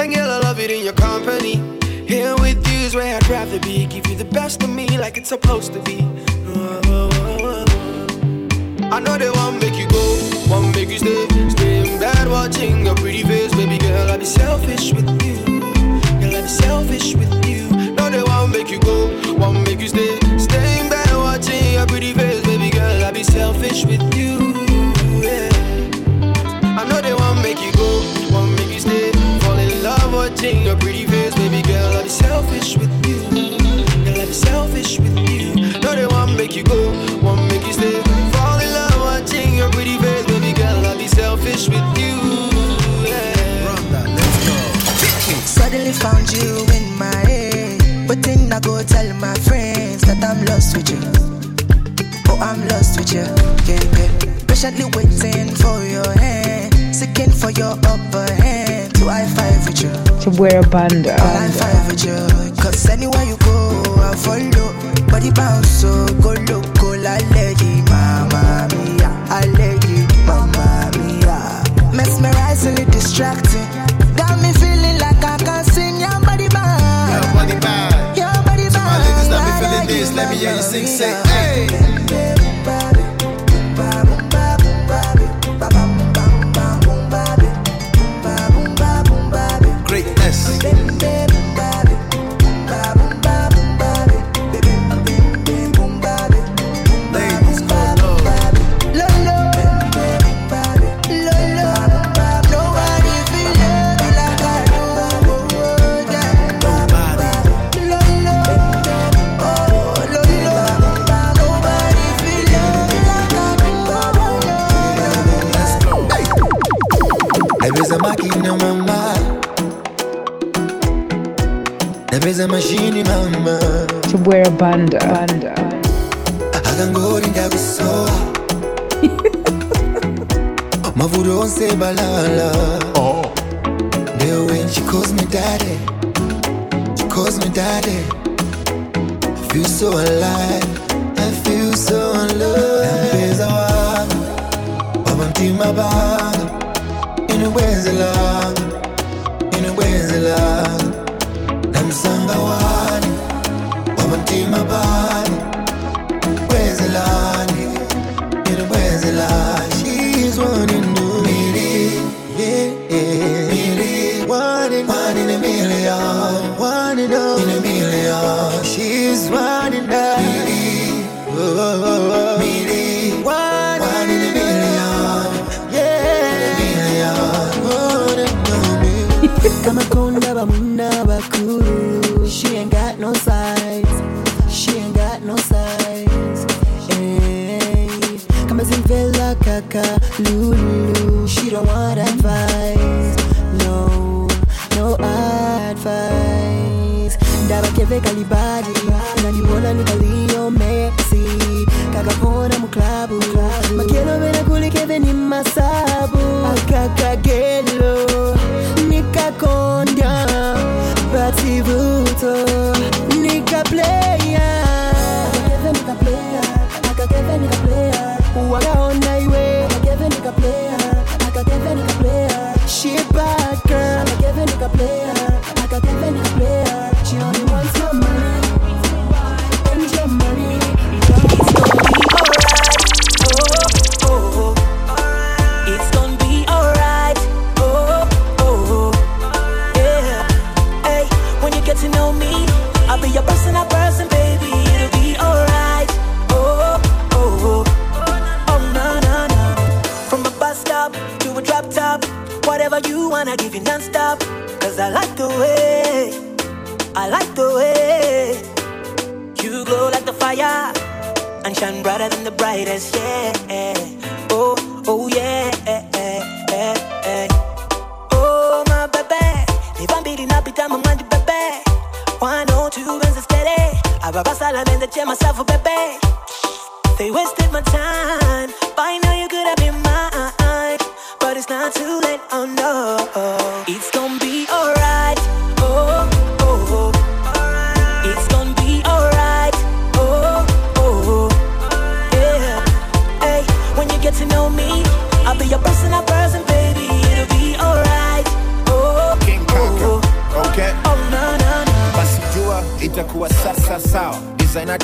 And girl, I love it in your company. Here with is where I'd rather be. Give you the best of me like it's supposed to be. I know they want make you go, want make you stay, stay in bed watching your pretty face, baby girl. I'll be selfish with you, girl. I'll be selfish with you. No, they want make you go, want make you stay, stay in bed watching your pretty face, baby girl. I'll be selfish with you. Yeah. I know they want make you go, want make you stay, fall in love watching your pretty selfish with you, girl. I'll be selfish with you. No, they want make you go, want make you stay, fall in love watching your pretty face, baby girl. I'll be selfish with you. Yeah. Suddenly found you in my head. But then I go tell my friends that I'm lost with you. Oh, I'm lost with you. Yeah, yeah. Patiently waiting for your hand. Seeking for your upper hand. To high five with you. Chabwera Banda. I'll high five with you. Cause anywhere you go, I follow. Body bounce so go loco. La lady, mama mia. I lady, mama mia. Mesmerizingly distracting. Got me feeling like I can sing your body band. Your body band. Your body So my ladies, let me feeling this. Let me hear you sing, say, hey. There is a machine, mama. Chabwera Banda. Banda. akangori ndakusowa mavuto onse balala. Oh. Leo when she calls me daddy. She calls me daddy. I feel so alive. I feel so alive Nampeza wanga wabamtima banga inubwenzelanga inubwenzelanga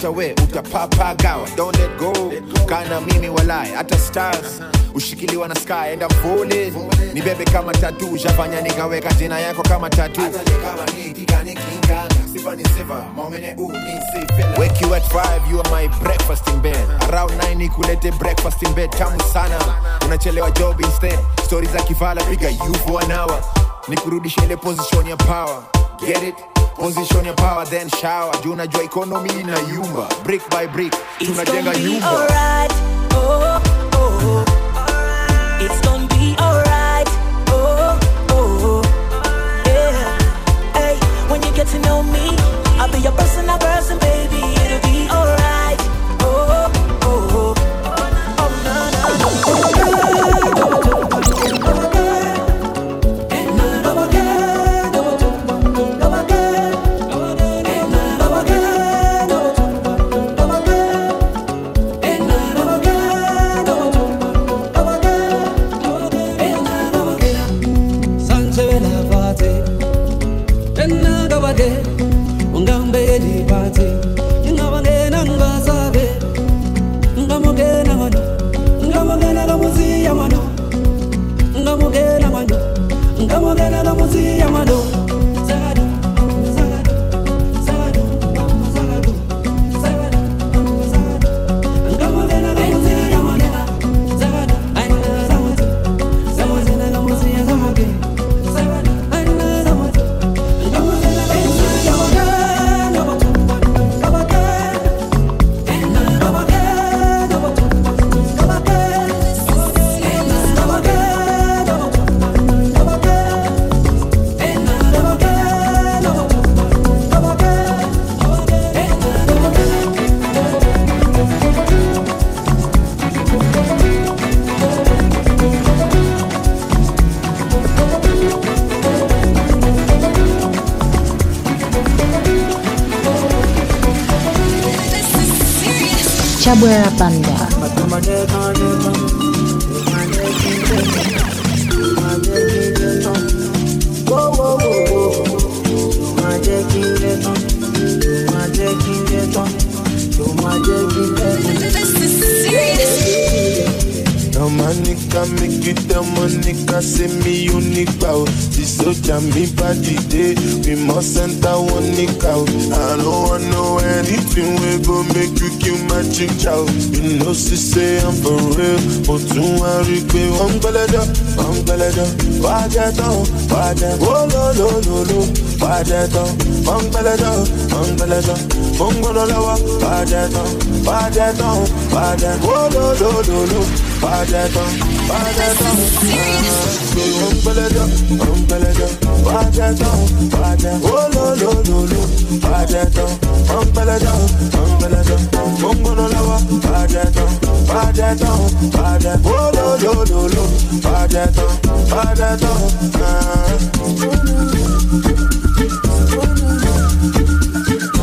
hata we utapapagawa. Don't let go. Kana mimi walai. Hata stars. Ushikiliwa na sky. Enda mvule ni bebe kama tatu shafanya nikaweka jina yako kama tatu Wake you at 5, you are my breakfast in bed. Around 9 nikulete breakfast in bed. Tamu sana. Unachelewa job instead. Stories za kifala piga you for an hour. Nikurudisha ile position ya power. Get it position ya power then shower juu unajua economy ina yumba brick by brick tunajenga It's gonna be nyumba alright. Oh, oh, oh. It's gonna be alright. Oh, oh, oh. Yeah. Hey, when you get to know me, I'll be your personal person, baby. Chabwera Banda. Now my nigga make you my nigga say me unique bow. This soldier me body day. We must enter one nigga out. I don't want know anything we go make you kill my chick chow. You know she say I'm for real. But you worry pé one belada, one belada. Wájà tán, wájà. Oh no no no no. Wájà tán, one belada, one belada. Mo ń gbọ́dọ̀ lọ́wọ́. Wájà tán, wájà tán, wájà. No no no no. Wájà tán, wájà tán. One belada. Wájà tán, no no no no. Wájà tán, one belada, one belada. Mo ń gbọ́dọ̀ lọ́wọ́. Wájà tán, wájà tán, wájà. Oh no no no no. Wájà tán, wájà tán. Ah. When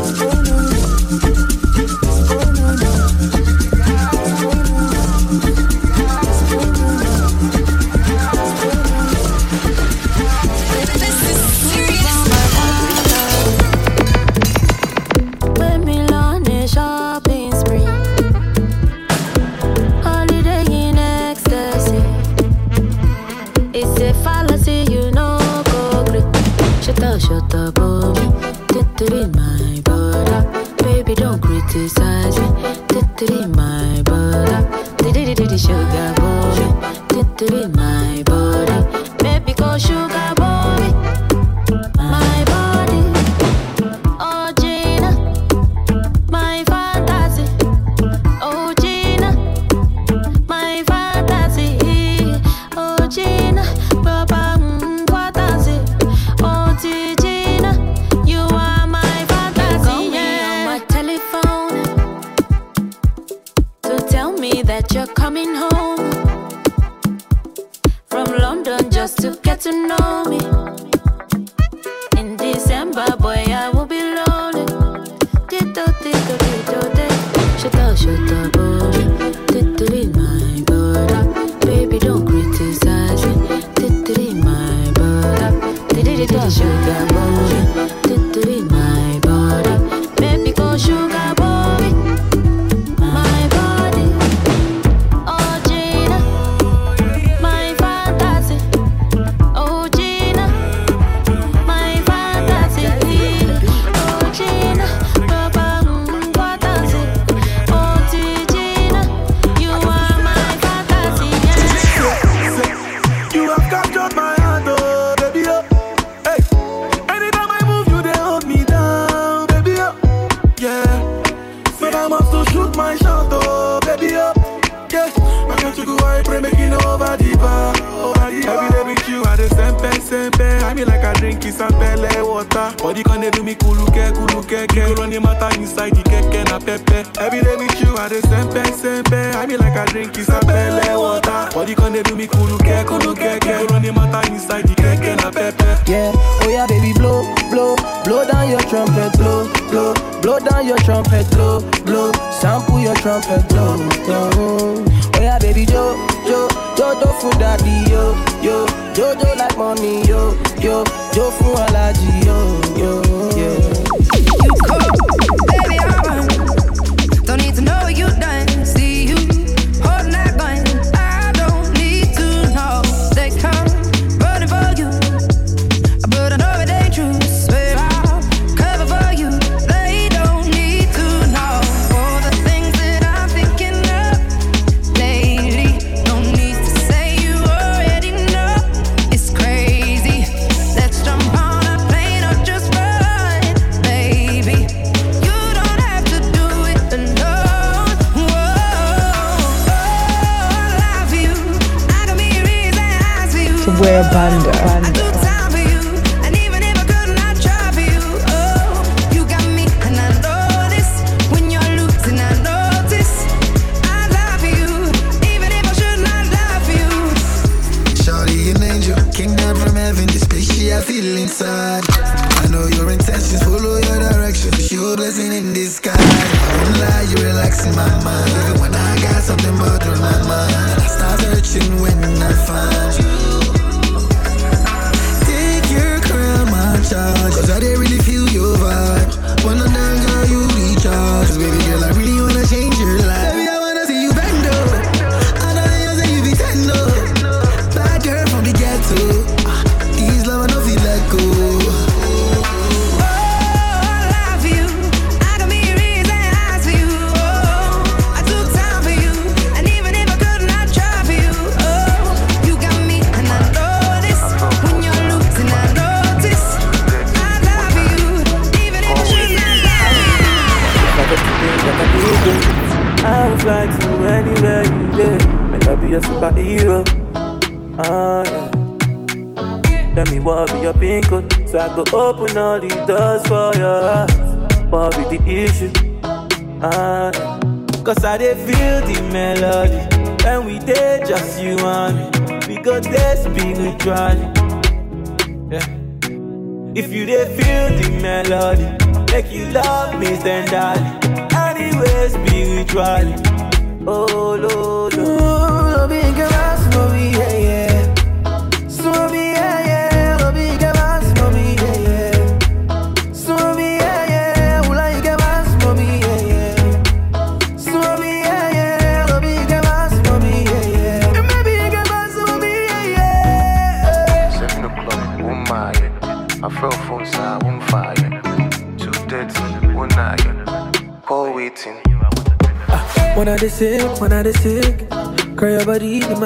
glow, glow. Oh yeah, baby yo yo yo yo for daddy, yo, yo, yo yo like money, yo, yo, yo for allergy, yo.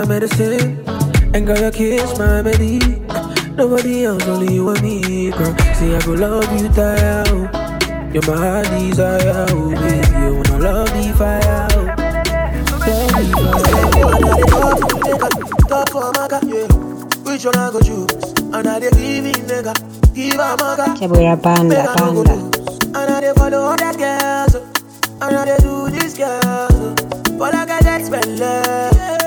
medicine. And girl, your kiss my melody. Nobody else, only you and me, girl. See, I go love you, die You're my desire, oh, baby. You wanna love me, fire. Talk for yeah. Which one I go choose? And I dey give nigga. Give a. And I dey follow other girls, oh. and I dey do this girl. But oh. I got that spell,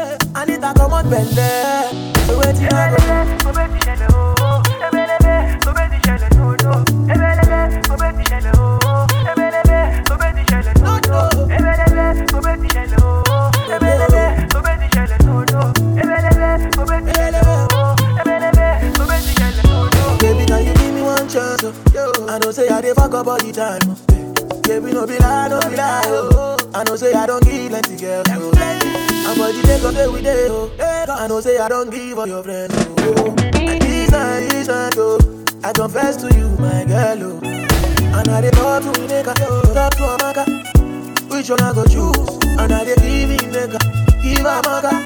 Baby, now you give me one chance. Oh. I know say I dey fuck up the time. Oh. Baby, no be lie, no be lie. Oh. I know say I don't give plenty girls. Oh. And for the day of day we oh. Eh, I know say I don't give all your friends. Oh. And this night, this oh. I confess to you, my girl, oh. And I dey talk to Neka, talk to Amaka. Which one I go choose? And I dey give him Neka, give Amaka.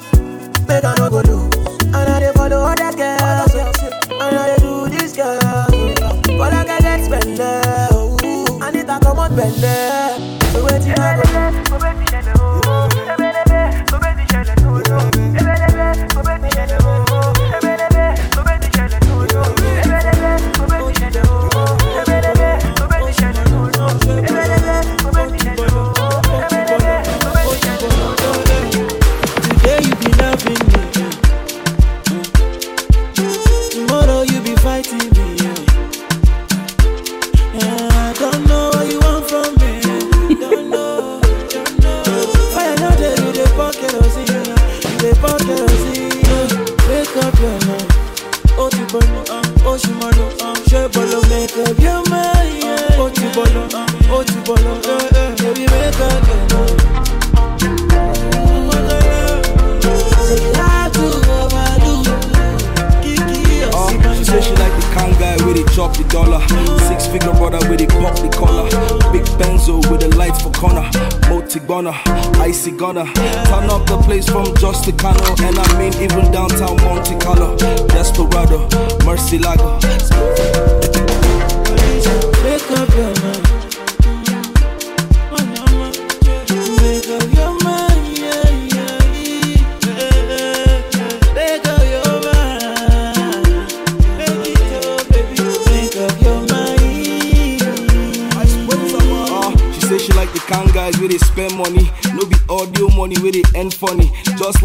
Make I no go lose. And I dey follow other girls. Oh. And I dey do this girl. Oh. But I get spend oh. I need to come out bend So wait till I go. Today gunner. Turn up the place from just the Cano. And I mean even downtown Monte Carlo. Desperado, Mercy Lago.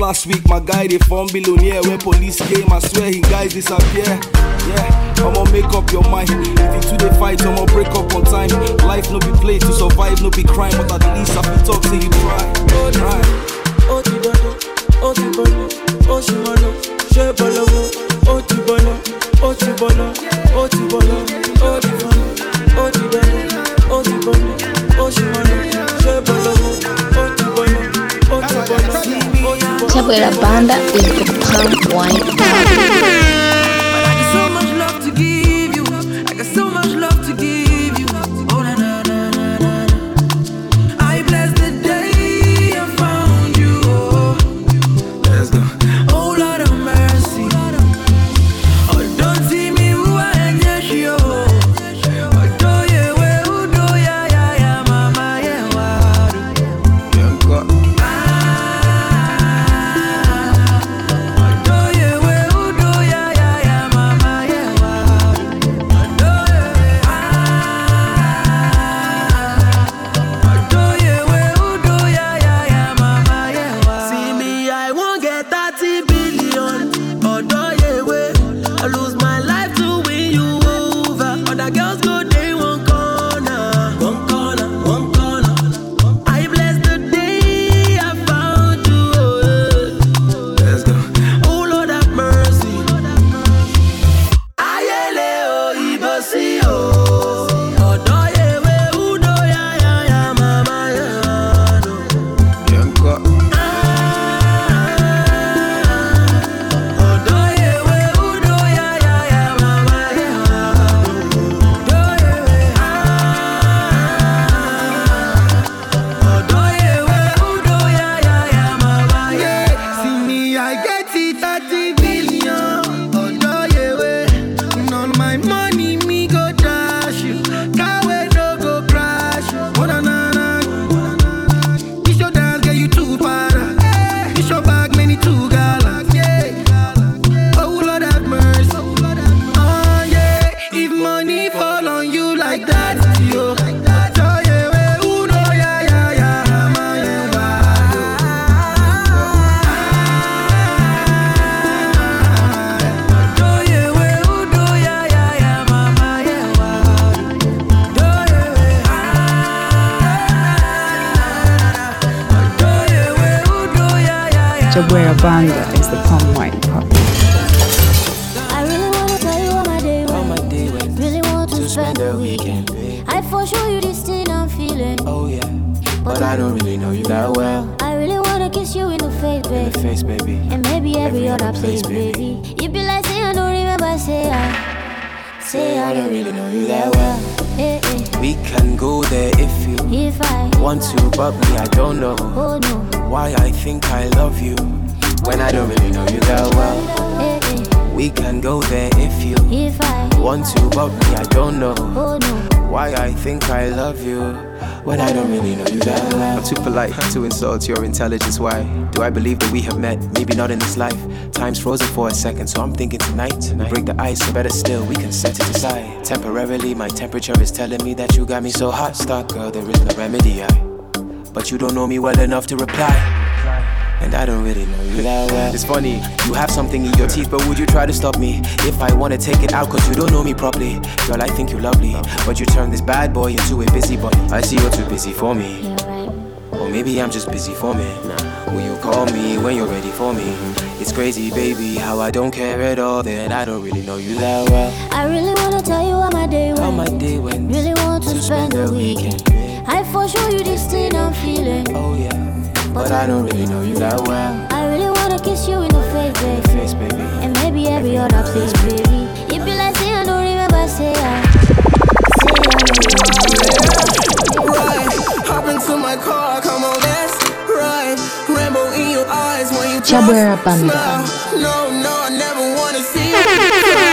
Last week, my guy they found billionaire where police came. I swear he guys disappear. Yeah, I'ma make up your mind. If you two they fight, I'ma break up on time. Life no be play to survive, no be crime. But at least I feel talk till you. Try. Bọ̀lọ̀. Chabwera Banda is the wine We can go there if you If I want to, but me, I don't know oh no, why I think I love you when I don't really know you that well. I'm too polite to insult your intelligence. Why do I believe that we have met? Maybe not in this life. Time's frozen for a second, so I'm thinking tonight. We break the ice, or better still, we can set it aside. Temporarily, my temperature is telling me that you got me so hot, stuck, girl. There is no remedy. I, but you don't know me well enough to reply. And I don't really know you that well. It's funny, you have something in your teeth, but would you try to stop me? If I wanna take it out, cause you don't know me properly. Girl, I think you're lovely, but you turn this bad boy into a busybody. I see you're too busy for me. Or maybe I'm just busy for me. Will you call me when you're ready for me? It's crazy, baby, how I don't care at all. That I don't really know you that well. I really wanna tell you how my day went. How my day went. Really want to, spend the weekend. I for sure you this thing I'm feeling. Oh yeah, but I don't really know you that well. I really wanna kiss you in the face, babe. Face, baby. And maybe every other place, baby. You be like, say I don't remember, say I, Right, hop into my car, come on, let's ride. Rainbow in your eyes when you Chabwera just Banda. smile. No, no, I never wanna see you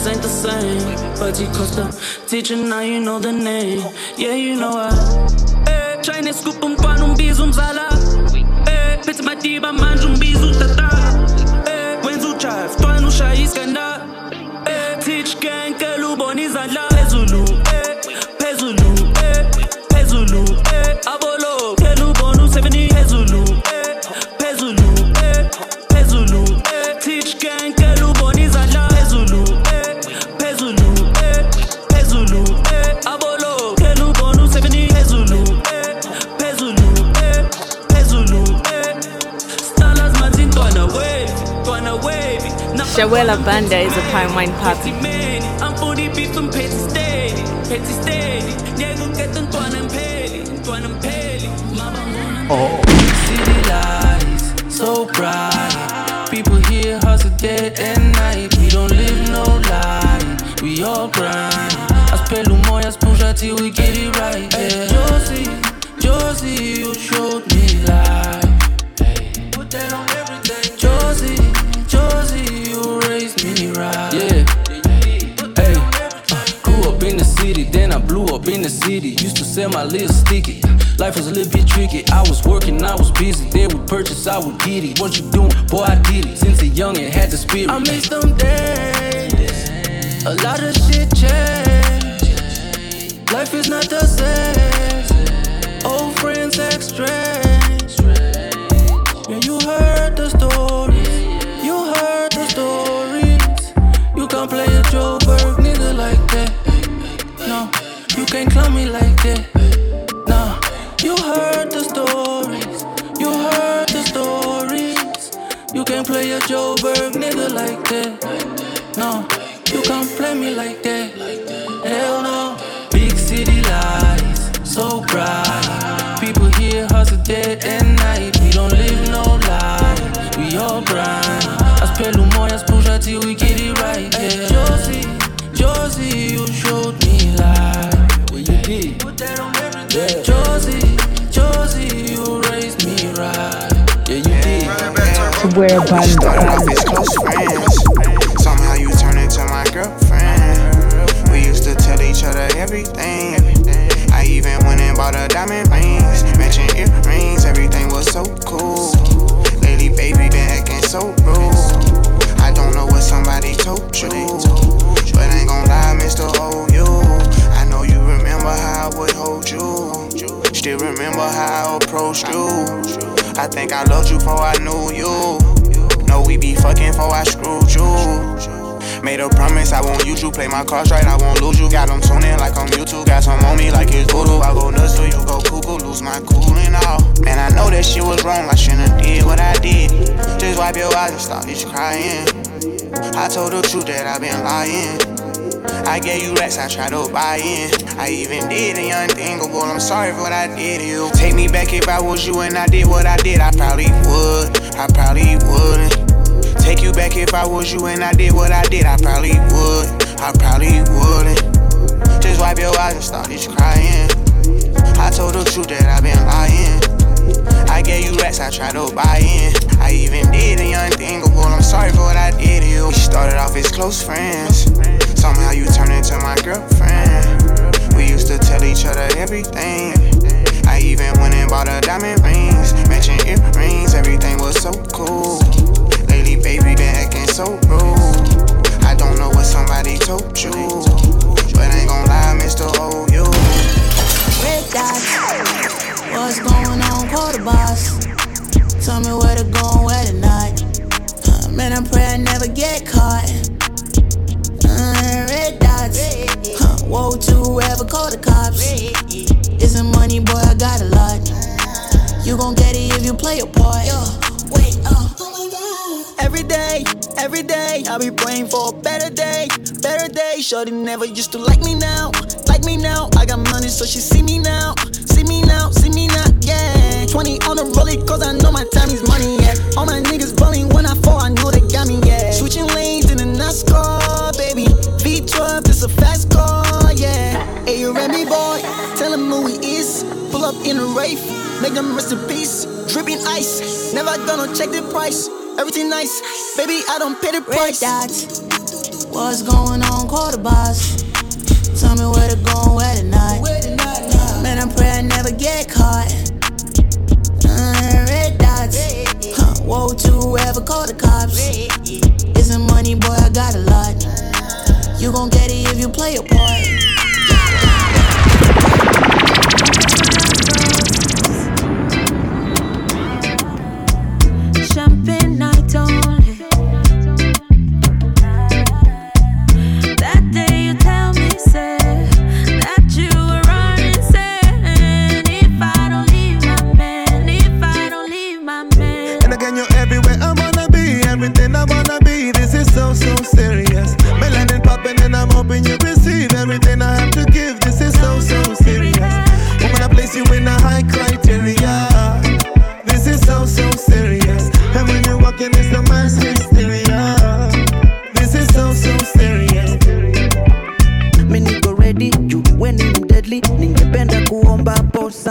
just ain't the same. But he Costa, teacher, now you know the name. Yeah, you know I. Eh, China scoop um pan um bis um zala. Eh, pizza matiba manj um bis um. Eh, wenza ujive, twana ushaya iskanda. Eh, teach gang kelu boni zadla. Chabwera Banda is a palm wine Papi. Oh. City lights, so bright. People here hustle day and night. We don't live no lie, we all grind. As pelo moyas push till we get it right. Yeah. Josie, Josie, you showed sell my little sticky. Life was a little bit tricky. I was working, I was busy. They would purchase, I would get it. What you doing? Boy, I did it. Since a young and had the spirit. I miss them days. A lot of shit changed. Life is not the same. Old friends act strange. Yeah, you heard the stories. You heard the stories. You can't play can't clown me like that. No, you heard the stories. You heard the stories. You can't play a Joburg nigga like that. No, you can't play me like that. Hell no. Big city lights, so bright. People here hustle day and night. We don't live no lie. We all grind. As pelo moyas party, we get it right. Yeah. Josie, Josie, Chabwera Started off as close friends. Somehow you turned into my girlfriend. We used to tell each other everything. I even went and bought her diamond rings, matching earrings. Everything was so cool. Lately, baby, been acting so rude. I don't know what somebody told you, but I ain't gon' lie, Mr. OU. Oh, I know you remember how I would hold you. Still remember how I approached you. I think I loved you before I knew you. Know we be fucking before I screwed you. Made a promise I won't use you. Play my cards right, I won't lose you. Got them tuning like I'm YouTube. Got some on me like it's voodoo. I go nuts till you go cuckoo. Lose my cool and all. Man, I know that shit was wrong. I shouldn't did what I did. Just wipe your eyes and stop this crying. I told the truth that I've been lying. I gave you racks, I tried to buy in. I even did a unthinkable. I'm sorry for what I did to you. Take me back if I was you and I did what I did. I probably would. I probably wouldn't. Take you back if I was you and I did what I did. I probably would. I probably wouldn't. Just wipe your eyes and start this crying. I told the truth that I've been lying. I gave you racks, I tried to buy in. I even did a unthinkable. Oh, I'm sorry for what I did to you. We started off as close friends. Somehow you turned into my girlfriend. We used to tell each other everything. I even went and bought her diamond rings, matching earrings. Everything was so cool. Lately, baby, been acting so rude. Play part. Wait, uh. Every day, every day, I be praying for a better day, better day. Shorty never used to like me now, like me now. I got money, so she see me now, see me now, see me now, yeah. 20 on the rollie, cause I know my time is make them rest in peace. Dripping ice, never gonna check the price. Everything nice, baby, I don't pay the price. Red dots, what's going on, quarter boss? Tell me where to go and where to not. Man, I pray I never get caught. Uh, red dots, huh, whoa, to ever call the cops. A money, boy, I got a lot. You gon' get it if you play your part.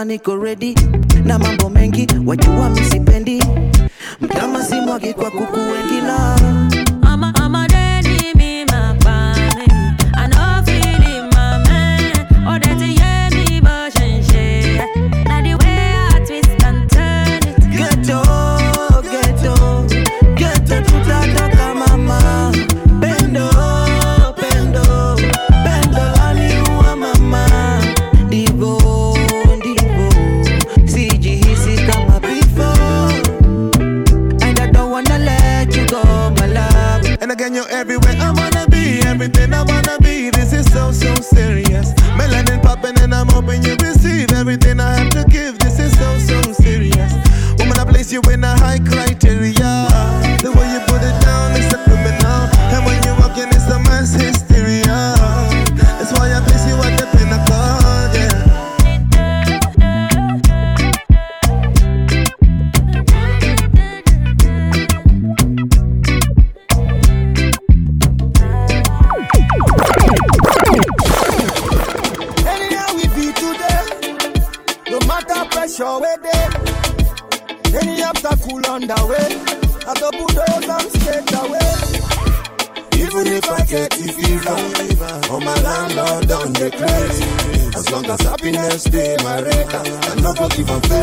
Niko ready na mambo mengi wajua I no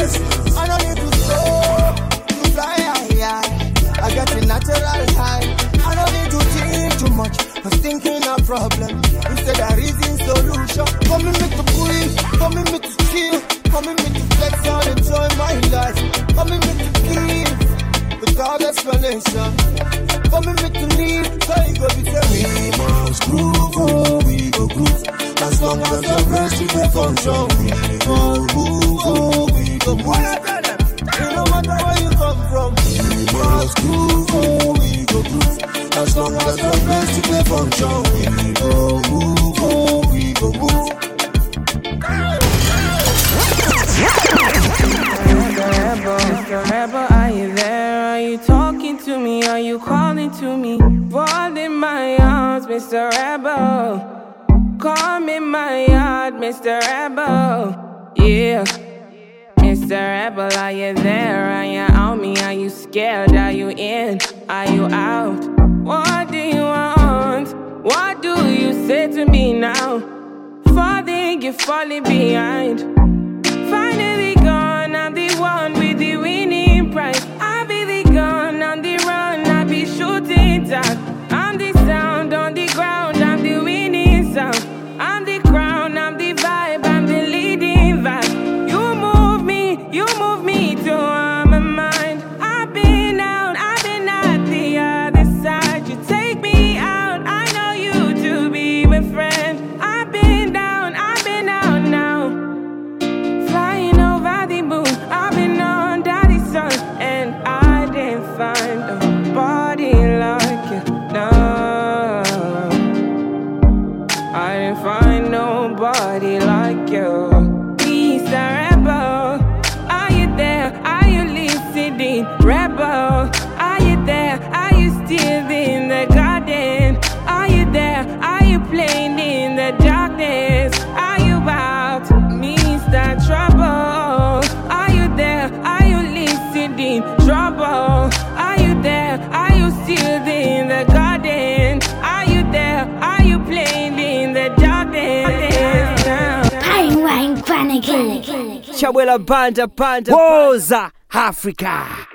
Panda banda. Woza Africa.